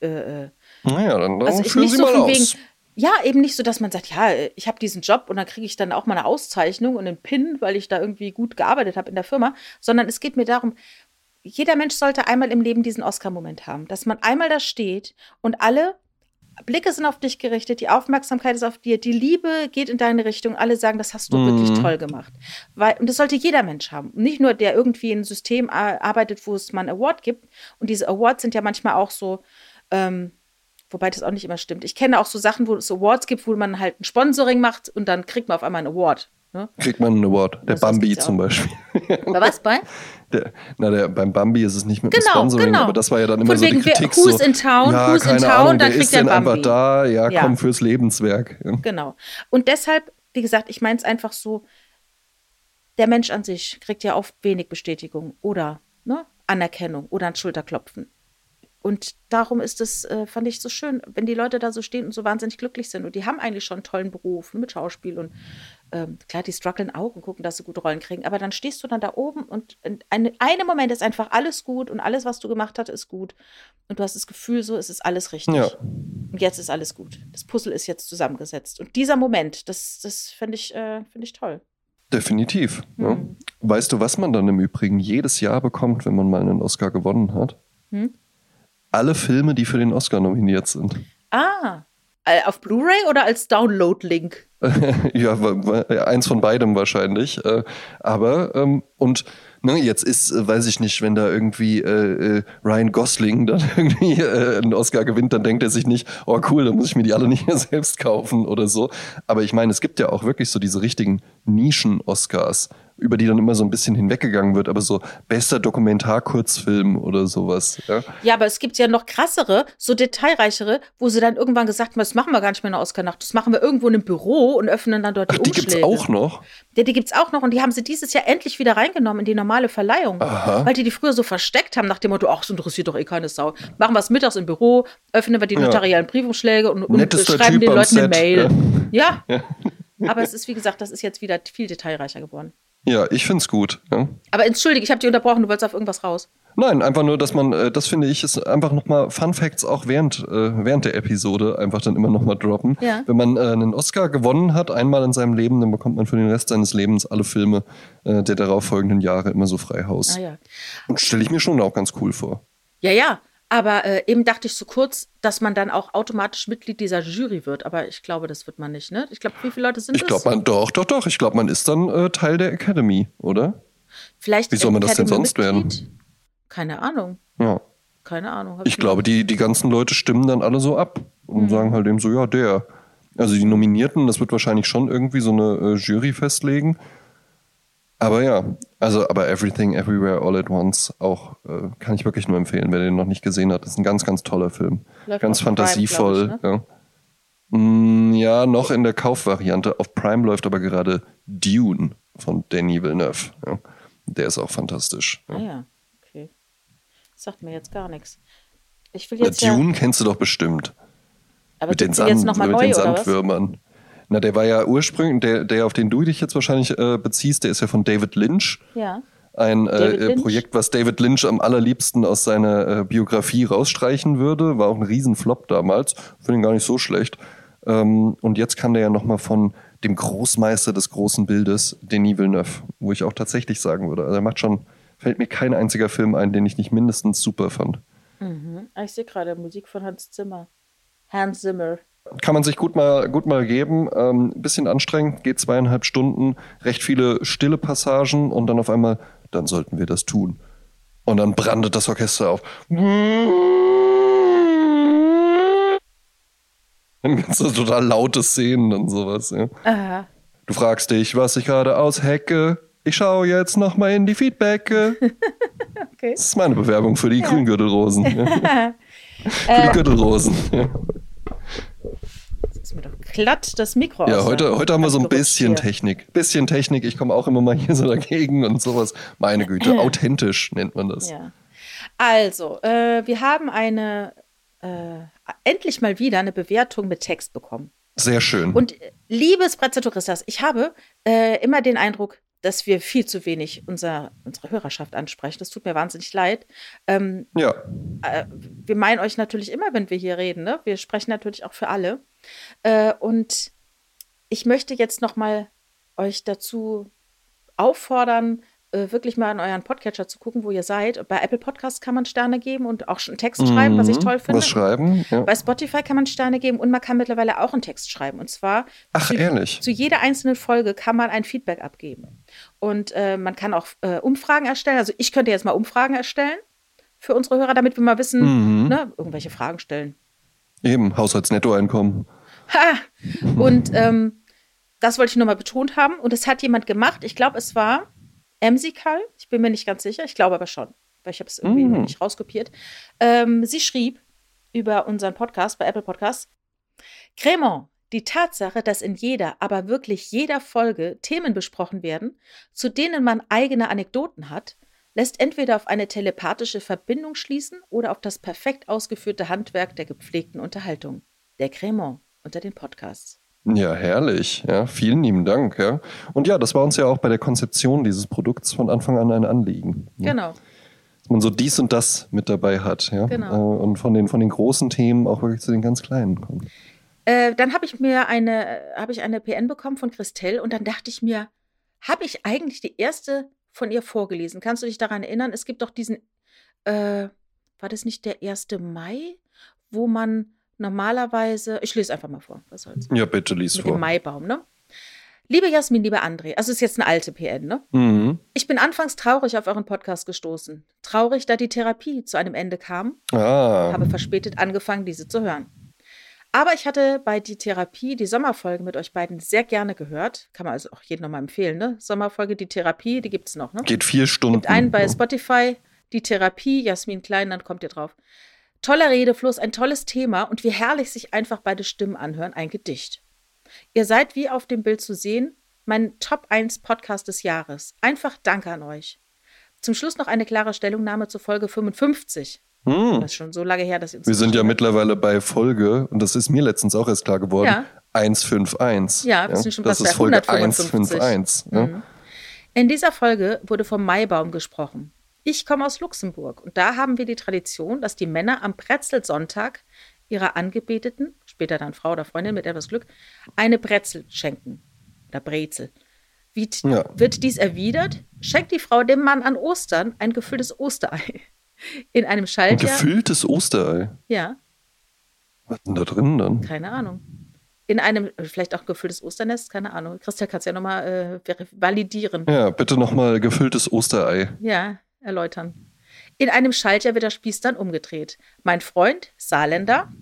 äh, äh, Naja, dann, dann Also führen Sie so mal aus. wegen, ja, eben nicht so, dass man sagt, ja, ich habe diesen Job und dann kriege ich dann auch mal eine Auszeichnung und einen Pin, weil ich da irgendwie gut gearbeitet habe in der Firma, sondern es geht mir darum, jeder Mensch sollte einmal im Leben diesen Oscar-Moment haben, dass man einmal da steht und alle Blicke sind auf dich gerichtet, die Aufmerksamkeit ist auf dir, die Liebe geht in deine Richtung, alle sagen, das hast du Mhm. wirklich toll gemacht. Weil, und das sollte jeder Mensch haben. Nicht nur der irgendwie in einem System ar- arbeitet, wo es mal einen Award gibt. Und diese Awards sind ja manchmal auch so, ähm, wobei das auch nicht immer stimmt. Ich kenne auch so Sachen, wo es Awards gibt, wo man halt ein Sponsoring macht und dann kriegt man auf einmal einen Award. Ne? Kriegt man einen Award. Der Das heißt, Bambi zum. Beispiel. Bei was bei? Der, na, der, beim Bambi ist es nicht mit dem Genau, Sponsoring, genau. aber das war ja dann immer Von so die wegen, Kritik. who's so, in town, ja, who's in town, Ahnung, dann kriegt der Bambi. einfach da? Ja, Ja. komm fürs Lebenswerk. Ja. Genau. Und deshalb, wie gesagt, ich meine es einfach so, der Mensch an sich kriegt ja oft wenig Bestätigung oder ne, Anerkennung oder ein Schulterklopfen. Und darum ist es, äh, fand ich so schön, wenn die Leute da so stehen und so wahnsinnig glücklich sind. Und die haben eigentlich schon einen tollen Beruf mit Schauspiel und ähm, klar, die strugglen auch und gucken, dass sie gute Rollen kriegen. Aber dann stehst du dann da oben und in einem eine Moment ist einfach alles gut und alles, was du gemacht hast, ist gut. Und du hast das Gefühl, so es ist alles richtig. Ja. Und jetzt ist alles gut. Das Puzzle ist jetzt zusammengesetzt. Und dieser Moment, das, das finde ich, äh, finde ich toll. Definitiv. Ja. Hm. Weißt du, was man dann im Übrigen jedes Jahr bekommt, wenn man mal einen Oscar gewonnen hat? Hm? Alle Filme, die für den Oscar nominiert sind. Ah, äh, auf Blu-ray oder als Download-Link? ja, eins von beidem wahrscheinlich. Äh, aber, ähm, und ne, jetzt ist, äh, weiß ich nicht, wenn da irgendwie äh, äh, Ryan Gosling dann irgendwie äh, einen Oscar gewinnt, dann denkt er sich nicht, oh cool, dann muss ich mir die alle nicht mehr selbst kaufen oder so. Aber ich meine, es gibt ja auch wirklich so diese richtigen Nischen-Oscars, über die dann immer so ein bisschen hinweggegangen wird, aber so bester Dokumentarkurzfilm oder sowas. Ja? Ja, aber es gibt ja noch krassere, so detailreichere, wo sie dann irgendwann gesagt haben, das machen wir gar nicht mehr in der Oscar-Nacht, das machen wir irgendwo in einem Büro und öffnen dann dort Ach, die die Umschläge. gibt's auch noch? Ja, die gibt's auch noch und die haben sie dieses Jahr endlich wieder reingenommen in die normale Verleihung. Aha. Weil die die früher so versteckt haben nach dem Motto, ach, das interessiert doch eh keine Sau. Machen wir es mittags im Büro, öffnen wir die Ja. notarialen Briefumschläge und, und schreiben Typ den Leuten eine Set, Mail. Ja. Aber es ist, wie gesagt, das ist jetzt wieder viel detailreicher geworden. Ja, ich find's gut. Ja? Aber entschuldige, ich habe dich unterbrochen, du wolltest auf irgendwas raus. Nein, einfach nur, dass man, äh, das finde ich, ist einfach nochmal Fun Facts auch während, äh, während der Episode einfach dann immer nochmal droppen. Ja. Wenn man äh, einen Oscar gewonnen hat, einmal in seinem Leben, dann bekommt man für den Rest seines Lebens alle Filme äh, der darauffolgenden Jahre immer so frei Haus. Ah ja. Und stelle ich mir schon auch ganz cool vor. Ja, ja. Aber äh, eben dachte ich so kurz, dass man dann auch automatisch Mitglied dieser Jury wird. Aber ich glaube, das wird man nicht, ne? Ich glaube, wie viele Leute sind Ich glaube, man, doch, doch, doch, ich glaube, man ist dann äh, Teil der Academy, oder? Vielleicht Wie soll man das denn sonst Academy-Mitglied? Keine Ahnung. Ja. Keine Ahnung. Ich glaube, die, die ganzen Leute stimmen dann alle so ab und Mhm. sagen halt eben so, ja, der. Also die Nominierten, das wird wahrscheinlich schon irgendwie so eine äh, Jury festlegen. Aber ja, also aber Everything, Everywhere, All at Once auch äh, kann ich wirklich nur empfehlen, wer den noch nicht gesehen hat. Das ist ein ganz, ganz toller Film. Läuft ganz Prime, fantasievoll. glaub ich, ja. Mm, ja, noch in der Kaufvariante. Auf Prime läuft aber gerade Dune von Denis Villeneuve. Ja. Der ist auch fantastisch. Ah Ja. ja, okay. Das sagt mir jetzt gar nichts. Ich will jetzt ja, Dune kennst du doch bestimmt. aber mit den, die jetzt Sand, nochmal mit neu, den? Sandwürmern. Na, der war ja ursprünglich, der, der, auf den du dich jetzt wahrscheinlich äh, beziehst, der ist ja von David Lynch. Ja. Ein äh, Lynch? Projekt, was David Lynch am allerliebsten aus seiner äh, Biografie rausstreichen würde. War auch ein Riesenflop damals. Finde ihn gar nicht so schlecht. Ähm, und jetzt kam der ja nochmal von dem Großmeister des großen Bildes, Denis Villeneuve, wo ich auch tatsächlich sagen würde. Also er macht schon, fällt mir kein einziger Film ein, den ich nicht mindestens super fand. Mhm. Ah, Ich sehe gerade Musik von Hans Zimmer. Hans Zimmer. Kann man sich gut mal, gut mal geben. Ähm, bisschen anstrengend, geht zweieinhalb Stunden, recht viele stille Passagen und dann auf einmal, dann sollten wir das tun. Und dann brandet das Orchester auf. Dann gibt es total laute Szenen und sowas. Ja. Aha. Du fragst dich, was ich gerade aushecke. Ich schaue jetzt noch mal in die Feedbacke. Okay. Das ist meine Bewerbung für die Grüngürtelrosen. Ja. Für Äh. die Gürtelrosen. Ja. Ist mir doch glatt das Mikro Ja, aus heute, heute haben wir so ein bisschen. Technik. Bisschen Technik. Ich komme auch immer mal hier so dagegen und sowas. Meine Güte, authentisch nennt man das. Ja. Also, äh, wir haben eine, äh, endlich mal wieder eine Bewertung mit Text bekommen. Sehr schön. Und äh, liebes Bretzeturistas, ich habe äh, immer den Eindruck, dass wir viel zu wenig unser, unsere Hörerschaft ansprechen. Das tut mir wahnsinnig leid. Ähm, ja, äh, wir meinen euch natürlich immer, wenn wir hier reden. Ne? Wir sprechen natürlich auch für alle. Äh, und ich möchte jetzt noch mal euch dazu auffordern, äh, wirklich mal in euren Podcatcher zu gucken, wo ihr seid. Bei Apple Podcasts kann man Sterne geben und auch einen Text schreiben, was ich toll finde. Mhm. Was schreiben? Ja. Bei Spotify kann man Sterne geben und man kann mittlerweile auch einen Text schreiben. Und zwar Ach, zu, ehrlich? zu jeder einzelnen Folge kann man ein Feedback abgeben. Und äh, man kann auch äh, Umfragen erstellen. Also ich könnte jetzt mal Umfragen erstellen für unsere Hörer, damit wir mal wissen, Mhm. ne, irgendwelche Fragen stellen. Eben, Haushaltsnettoeinkommen. Ha! Und ähm, das wollte ich nur mal betont haben. Und es hat jemand gemacht. Ich glaube, es war Emsikal. Ich bin mir nicht ganz sicher. Ich glaube aber schon, weil ich habe es irgendwie Mm. nicht rauskopiert. Ähm, sie schrieb über unseren Podcast bei Apple Podcasts: Cremant, die Tatsache, dass in jeder, aber wirklich jeder Folge Themen besprochen werden, zu denen man eigene Anekdoten hat, lässt entweder auf eine telepathische Verbindung schließen oder auf das perfekt ausgeführte Handwerk der gepflegten Unterhaltung. Der Cremant unter den Podcasts. Ja, herrlich. Ja, vielen lieben Dank. Ja. Und ja, das war uns ja auch bei der Konzeption dieses Produkts von Anfang an ein Anliegen. Ja. Genau. Dass man so dies und das mit dabei hat. Ja. Genau. Äh, Und von den, von den großen Themen auch wirklich zu den ganz kleinen kommt. Äh, dann habe ich mir eine, habe ich eine PN bekommen von Christelle und dann dachte ich mir, habe ich eigentlich die erste von ihr vorgelesen? Kannst du dich daran erinnern? Es gibt doch diesen, äh, war das nicht der 1. Mai, wo man normalerweise, ich lese einfach mal vor, was soll's. Ja, bitte lies Mit dem vor. Maibaum, ne? Liebe Jasmin, lieber André, also ist jetzt eine alte PN, ne? Mhm. Ich bin anfangs traurig auf euren Podcast gestoßen. Traurig, da die Therapie zu einem Ende kam Ah. habe verspätet angefangen, diese zu hören. Aber ich hatte bei die Therapie die Sommerfolge mit euch beiden sehr gerne gehört. Kann man also auch jedem nochmal empfehlen, ne? Sommerfolge, die Therapie, die gibt es noch, ne? Geht vier Stunden. Gibt einen bei. Spotify, die Therapie, Jasmin Klein, dann kommt ihr drauf. Toller Redefluss, ein tolles Thema und wie herrlich sich einfach beide Stimmen anhören, ein Gedicht. Ihr seid wie auf dem Bild zu sehen, mein Top 1 Podcast des Jahres. Einfach Danke an euch. Zum Schluss noch eine klare Stellungnahme zur Folge 55. Hm. Das ist schon so lange her, dass ihr uns Wir sind ja habt. mittlerweile bei Folge, und das ist mir letztens auch erst klar geworden, Ja. 151. Ja, wir sind schon das fast ist bei Folge 155. 151. Ja. Mhm. In dieser Folge wurde vom Maibaum gesprochen. Ich komme aus Luxemburg und da haben wir die Tradition, dass die Männer am Brezelsonntag ihrer Angebeteten, später dann Frau oder Freundin mit etwas Glück, eine Brezel schenken. Oder Brezel. Wie Ja. wird dies erwidert? Schenkt die Frau dem Mann an Ostern ein gefülltes Osterei. In einem Ein Schaltjahr. gefülltes Osterei. Ja, Was ist denn da drin dann? keine Ahnung. In einem, äh, vielleicht auch ein gefülltes Osternest, keine Ahnung. Christian kann es ja nochmal äh, validieren. Ja, bitte nochmal gefülltes Osterei. Ja, erläutern. In einem Schaltjahr wird der Spieß dann umgedreht. Mein Freund, Saarländer,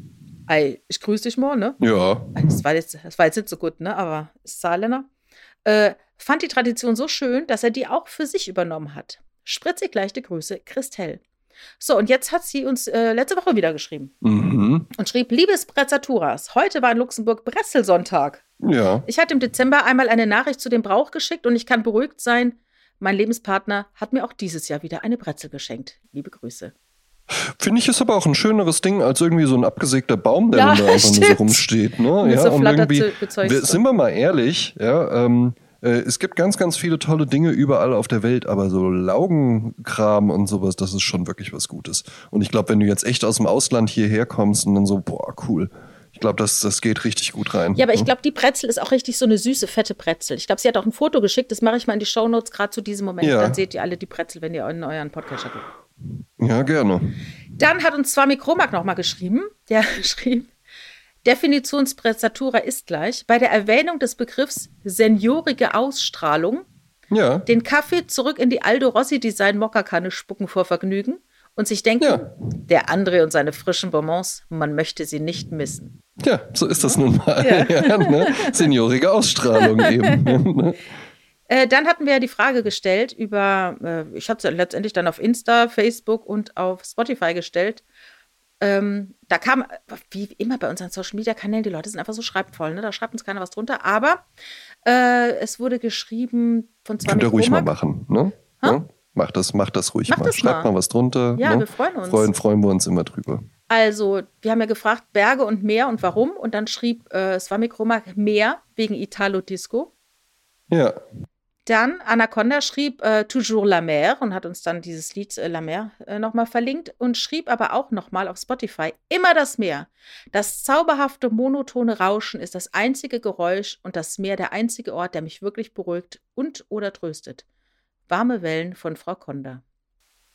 ey, ich grüße dich mal, ne? Ja. Das war jetzt, das war jetzt nicht so gut, ne? Aber Saarländer. Äh, fand die Tradition so schön, dass er die auch für sich übernommen hat. Spritzig leichte Grüße, Christelle. So, und jetzt hat sie uns äh, letzte Woche wieder geschrieben Mhm. und schrieb: Liebes Brezzaturas, heute war in Luxemburg Bresselsonntag. Ja. Ich hatte im Dezember einmal eine Nachricht zu dem Brauch geschickt und ich kann beruhigt sein, mein Lebenspartner hat mir auch dieses Jahr wieder eine Brezel geschenkt. Liebe Grüße. Finde ich ist aber auch ein schöneres Ding als irgendwie so ein abgesägter Baum, der Ja, da einfach nur so stimmt. rumsteht. Ne? Ja, so und irgendwie, wir, sind wir mal ehrlich, ja, ähm, äh, es gibt ganz, ganz viele tolle Dinge überall auf der Welt, aber so Laugenkram und sowas, das ist schon wirklich was Gutes. Und ich glaube, wenn du jetzt echt aus dem Ausland hierher kommst und dann so, boah, cool. Ich glaube, das, das geht richtig gut rein. Ja, aber ich ne? glaube, die Brezel ist auch richtig so eine süße, fette Brezel. Ich glaube, sie hat auch ein Foto geschickt, das mache ich mal in die Shownotes gerade zu diesem Moment. Ja. Dann seht ihr alle die Brezel, wenn ihr in euren Podcast habt. Ja, gerne. Dann hat uns Swami Kromak nochmal geschrieben. Der schrieb, Definitionsprezzatura ist gleich. Bei der Erwähnung des Begriffs seniorige Ausstrahlung Ja. den Kaffee zurück in die Aldo Rossi Design Mokkakanne spucken vor Vergnügen und sich denken, Ja. der André und seine frischen Bonbons, man möchte sie nicht missen. Ja, so ist das nun mal. Ja. Ja. ne? Seniorige Ausstrahlung eben. ne? Äh, dann hatten wir ja die Frage gestellt über, äh, ich hatte es letztendlich dann auf Insta, Facebook und auf Spotify gestellt. Ähm, da kam, wie immer bei unseren Social Media Kanälen, die Leute sind einfach so schreibvoll, ne? da schreibt uns keiner was drunter. Aber äh, es wurde geschrieben von zwei Könnt ihr ruhig mal machen. Ne? Ja? Macht das, macht das ruhig Mach mal. das Schreibt mal. mal was drunter. Ja, ne? wir freuen uns. Freuen, freuen wir uns immer drüber. Also, wir haben ja gefragt, Berge und Meer und warum. Und dann schrieb äh, Swami Kromak Meer wegen Italo Disco. Ja. Dann Anaconda schrieb äh, Toujours la mer und hat uns dann dieses Lied äh, La Mer äh, nochmal verlinkt und schrieb aber auch nochmal auf Spotify immer das Meer. Das zauberhafte monotone Rauschen ist das einzige Geräusch und das Meer der einzige Ort, der mich wirklich beruhigt und oder tröstet. Warme Wellen von Frau Konda.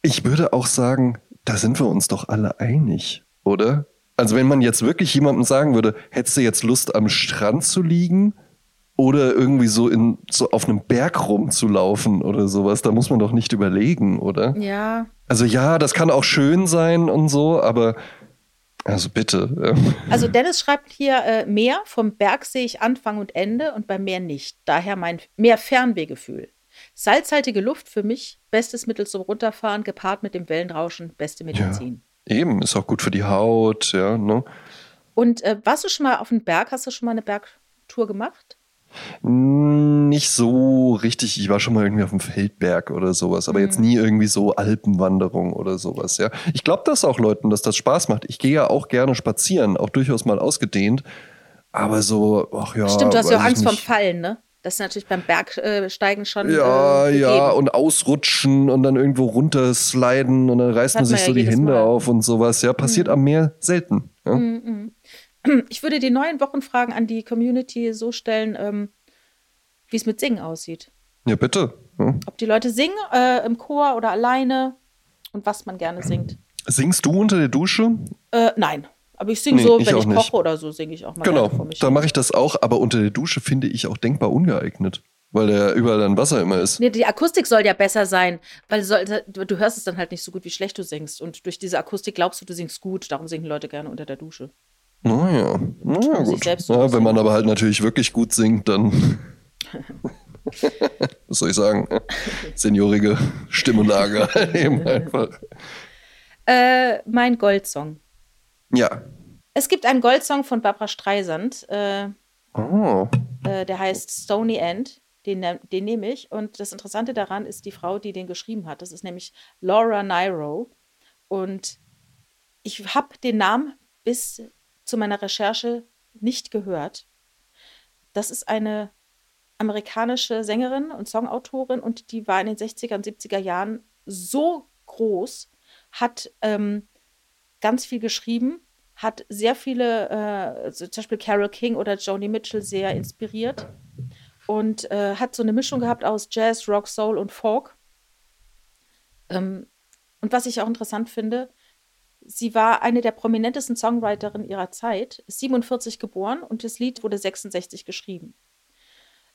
Ich würde auch sagen, da sind wir uns doch alle einig, oder? Also wenn man jetzt wirklich jemandem sagen würde, hättest du jetzt Lust am Strand zu liegen oder irgendwie so in so auf einem Berg rumzulaufen oder sowas, da muss man doch nicht überlegen, oder? Ja, Also ja, das kann auch schön sein und so, aber also bitte. also Dennis schreibt hier äh, Meer, vom Berg sehe ich Anfang und Ende und beim Meer nicht. Daher mein mehr Fernwehgefühl. Salzhaltige Luft für mich, bestes Mittel zum Runterfahren, gepaart mit dem Wellenrauschen, beste Medizin. Eben, ist auch gut für die Haut, ja, ne? Und äh, warst du schon mal auf dem Berg? Hast du schon mal eine Bergtour gemacht? Nicht so richtig. Ich war schon mal irgendwie auf dem Feldberg oder sowas, aber Mhm. jetzt nie irgendwie so Alpenwanderung oder sowas, ja. Ich glaube das auch Leuten, dass das Spaß macht. Ich gehe ja auch gerne spazieren, auch durchaus mal ausgedehnt. Aber so, ach ja. Stimmt, du hast ja auch Angst vorm. Fallen, ne? Das ist natürlich beim Bergsteigen schon. Ja, äh, ja, und ausrutschen und dann irgendwo runtersliden und dann reißt man sich ja so die Hände Mal. auf und sowas. Ja, passiert am Meer selten. Ja? Mhm. Ich würde die neuen Wochenfragen an die Community so stellen, ähm, wie es mit Singen aussieht. ja bitte. Ja. Ob die Leute singen äh, im Chor oder alleine und was man gerne singt. Singst du unter der Dusche? Äh, nein, aber ich singe Nee, so, ich wenn ich nicht. koche oder so, singe ich auch mal Genau, gerne vor mich. da hin. mache ich das auch, aber unter der Dusche finde ich auch denkbar ungeeignet, weil da überall dann Wasser immer ist. Nee, die Akustik soll ja besser sein, weil soll, du hörst es dann halt nicht so gut, wie schlecht du singst. Und durch diese Akustik glaubst du, du singst gut. Darum singen Leute gerne unter der Dusche. Naja, naja gut. zu Ja, wenn man aber halt natürlich wirklich gut singt, dann. Was soll ich sagen? Seniorige Stimmenlage eben einfach. Äh, mein Goldsong. Ja. Es gibt einen Goldsong von Barbara Streisand, äh, Oh. äh, der heißt Stony End. Den, den nehme ich. Und das Interessante daran ist die Frau, die den geschrieben hat. Das ist nämlich Laura Nyro. Und ich habe den Namen bis zu meiner Recherche nicht gehört. Das ist eine amerikanische Sängerin und Songautorin und die war in den 60er und 70er Jahren so groß, hat ähm, ganz viel geschrieben, hat sehr viele, äh, also zum Beispiel Carole King oder Joni Mitchell sehr inspiriert und äh, hat so eine Mischung gehabt aus Jazz, Rock, Soul und Folk. Ähm, und was ich auch interessant finde, sie war eine der prominentesten Songwriterinnen ihrer Zeit, ist 47 geboren und das Lied wurde 66 geschrieben.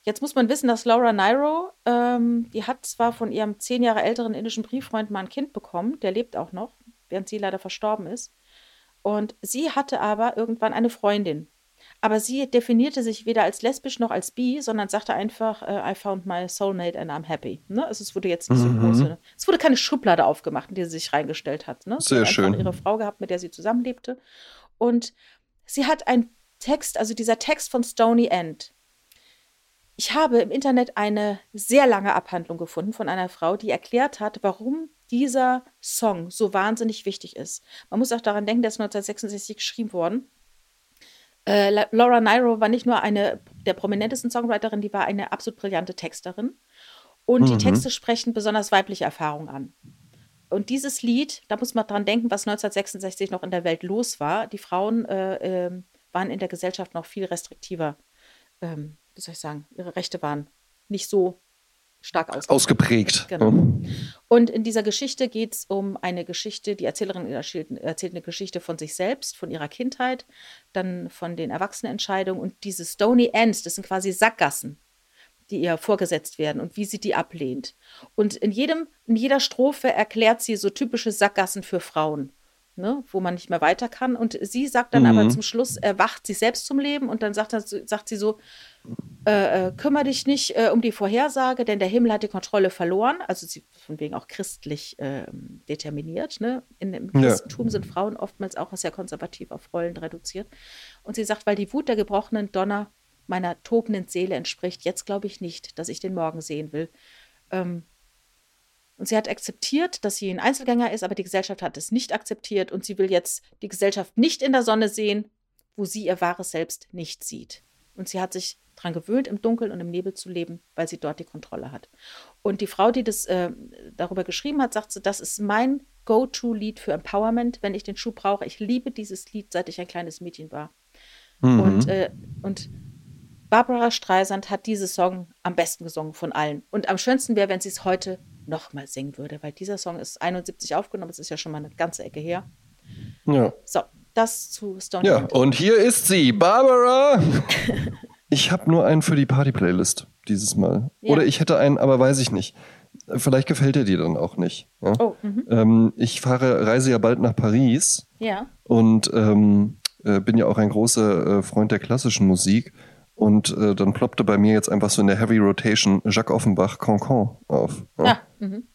Jetzt muss man wissen, dass Laura Nairo, ähm, die hat zwar von ihrem zehn Jahre älteren indischen Brieffreund mal ein Kind bekommen, der lebt auch noch, während sie leider verstorben ist. Und sie hatte aber irgendwann eine Freundin. Aber sie definierte sich weder als lesbisch noch als bi, sondern sagte einfach, uh, I found my soulmate and I'm happy. Ne? Also es wurde jetzt nicht mhm. so große, es wurde keine Schublade aufgemacht, in die sie sich reingestellt hat. Ne? Sehr sie schön. ihre Frau gehabt, mit der sie zusammenlebte. Und sie hat einen Text, also dieser Text von Stony End. Ich habe im Internet eine sehr lange Abhandlung gefunden von einer Frau, die erklärt hat, warum dieser Song so wahnsinnig wichtig ist. Man muss auch daran denken, der ist 1966 geschrieben worden. Äh, Laura Nairo war nicht nur eine der prominentesten Songwriterinnen, die war eine absolut brillante Texterin. Und mhm. die Texte sprechen besonders weibliche Erfahrungen an. Und dieses Lied, da muss man dran denken, was 1966 noch in der Welt los war. Die Frauen äh, äh, waren in der Gesellschaft noch viel restriktiver. Ähm, wie soll ich sagen? Ihre Rechte waren nicht so stark ausgeprägt. ausgeprägt. Genau. Und in dieser Geschichte geht es um eine Geschichte, die Erzählerin erzählt, erzählt eine Geschichte von sich selbst, von ihrer Kindheit, dann von den Erwachsenenentscheidungen und diese Stony Ends, das sind quasi Sackgassen, die ihr vorgesetzt werden und wie sie die ablehnt. Und in jedem, in jeder Strophe erklärt sie so typische Sackgassen für Frauen ne, wo man nicht mehr weiter kann. Und sie sagt dann mhm. aber zum Schluss, erwacht sie selbst zum Leben und dann sagt, sagt sie so, äh, äh, kümmere dich nicht äh, um die Vorhersage, denn der Himmel hat die Kontrolle verloren. Also sie von wegen auch christlich äh, determiniert. Ne? In, Im Christentum ja. sind Frauen oftmals auch sehr konservativ auf Rollen reduziert. Und sie sagt, weil die Wut der gebrochenen Donner meiner tobenden Seele entspricht, jetzt glaube ich nicht, dass ich den Morgen sehen will. Ähm, und sie hat akzeptiert, dass sie ein Einzelgänger ist, aber die Gesellschaft hat es nicht akzeptiert und sie will jetzt die Gesellschaft nicht in der Sonne sehen, wo sie ihr wahres Selbst nicht sieht. Und sie hat sich daran gewöhnt, im Dunkeln und im Nebel zu leben, weil sie dort die Kontrolle hat. Und die Frau, die das äh, darüber geschrieben hat, sagt so, das ist mein Go-To-Lied für Empowerment, wenn ich den Schuh brauche. Ich liebe dieses Lied, seit ich ein kleines Mädchen war. Mhm. Und, äh, und Barbara Streisand hat diesen Song am besten gesungen von allen. Und am schönsten wäre, wenn sie es heute nochmal singen würde, weil dieser Song ist 71 aufgenommen, es ist ja schon mal eine ganze Ecke her. Ja. So, das zu Stone Ja, und hier ist sie, Barbara. ich habe nur einen für die Party-Playlist dieses Mal. Ja. Oder ich hätte einen, aber weiß ich nicht. Vielleicht gefällt er dir dann auch nicht. Ja? Oh, mhm. ähm, ich fahre, reise ja bald nach Paris. Ja. Und ähm, äh, bin ja auch ein großer äh, Freund der klassischen Musik. Und äh, dann ploppte bei mir jetzt einfach so in der Heavy Rotation Jacques Offenbach Concon auf. Ja. Ah, mhm.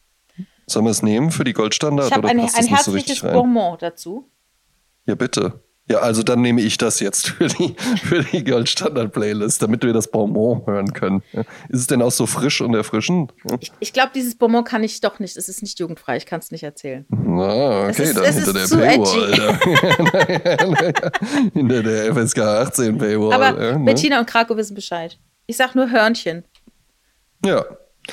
Sollen wir es nehmen für die Goldstandard? Ich habe ein, ein herzliches so Bonbon dazu. Ja, bitte. Ja, also dann nehme ich das jetzt für die, für die Goldstandard-Playlist, damit wir das Bonbon hören können. Ist es denn auch so frisch und erfrischend? Ich, ich glaube, dieses Bonbon kann ich doch nicht. Es ist nicht jugendfrei, ich kann es nicht erzählen. Ah, okay, ist, dann hinter der Paywall. hinter der FSK 18 Paywall. Aber ja, ne? Bettina und Krakow wissen Bescheid. Ich sag nur Hörnchen. Ja,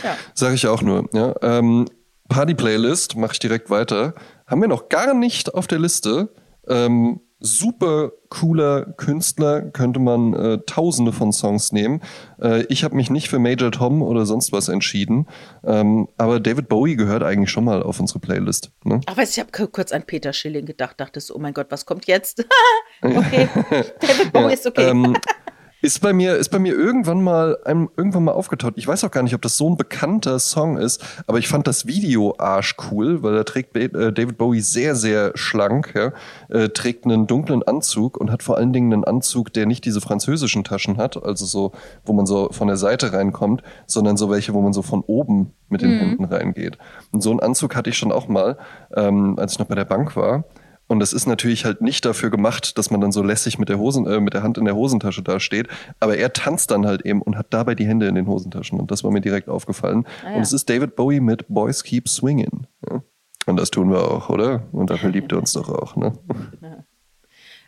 ja. sag ich auch nur. Ja, ähm, Party-Playlist, mache ich direkt weiter. Haben wir noch gar nicht auf der Liste. Ähm, super cooler Künstler, könnte man äh, tausende von Songs nehmen. Äh, ich habe mich nicht für Major Tom oder sonst was entschieden, ähm, aber David Bowie gehört eigentlich schon mal auf unsere Playlist. Ne? Ach, weißt, ich habe kurz an Peter Schilling gedacht, dachte so, oh mein Gott, was kommt jetzt? okay, David Bowie ja, ist okay. Ähm, ist bei mir, ist bei mir irgendwann mal, einem, irgendwann mal aufgetaucht. Ich weiß auch gar nicht, ob das so ein bekannter Song ist, aber ich fand das Video arsch cool, weil da trägt äh, David Bowie sehr, sehr schlank, ja, äh, trägt einen dunklen Anzug und hat vor allen Dingen einen Anzug, der nicht diese französischen Taschen hat, also so, wo man so von der Seite reinkommt, sondern so welche, wo man so von oben mit den mhm. Händen reingeht. Und so einen Anzug hatte ich schon auch mal, ähm, als ich noch bei der Bank war. Und das ist natürlich halt nicht dafür gemacht, dass man dann so lässig mit der, Hosen, äh, mit der Hand in der Hosentasche da steht. Aber er tanzt dann halt eben und hat dabei die Hände in den Hosentaschen. Und das war mir direkt aufgefallen. Ah, ja. Und es ist David Bowie mit Boys Keep Swinging. Ja. Und das tun wir auch, oder? Und dafür liebt er uns doch auch, ne?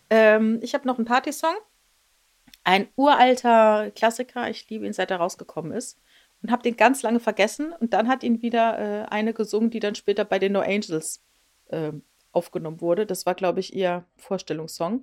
Ähm, ich habe noch einen Partysong. Ein uralter Klassiker. Ich liebe ihn, seit er rausgekommen ist. Und habe den ganz lange vergessen. Und dann hat ihn wieder äh, eine gesungen, die dann später bei den No Angels äh, aufgenommen wurde. Das war, glaube ich, ihr Vorstellungssong.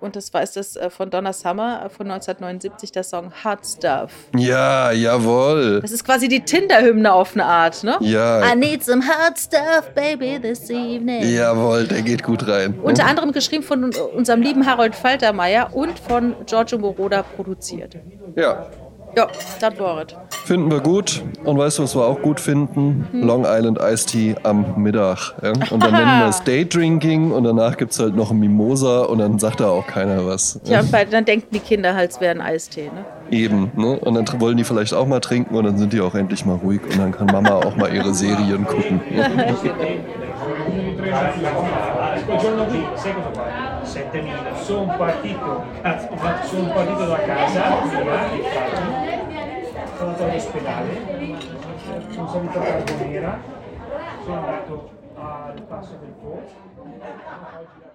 Und das war ist das äh, von Donna Summer äh, von 1979, der Song Hot Stuff. Ja, jawohl. Das ist quasi die Tinder-Hymne auf eine Art, ne? Ja. I need some hot stuff, baby, this evening. Jawohl, der geht gut rein. Unter anderem geschrieben von unserem lieben Harold Faltermeier und von Giorgio Moroder produziert. Ja. Ja, das war es. Finden wir gut. Und weißt du, was wir auch gut finden? Hm. Long Island Iced Tea am Mittag. Ja? Und dann nennen wir es Daydrinking und danach gibt es halt noch ein Mimosa und dann sagt da auch keiner was. Ja, und bei, dann denken die Kinder halt, es wäre ein Eistee. Ne? Eben. Ne? Und dann wollen die vielleicht auch mal trinken und dann sind die auch endlich mal ruhig und dann kann Mama auch mal ihre Serien gucken. Ja? Quel giorno qui, sai cosa fa? 7000. Sono partito, cazzo, sono partito da casa, sono andato all'ospedale, sono salito a Carbonera, sono andato al passo del Po.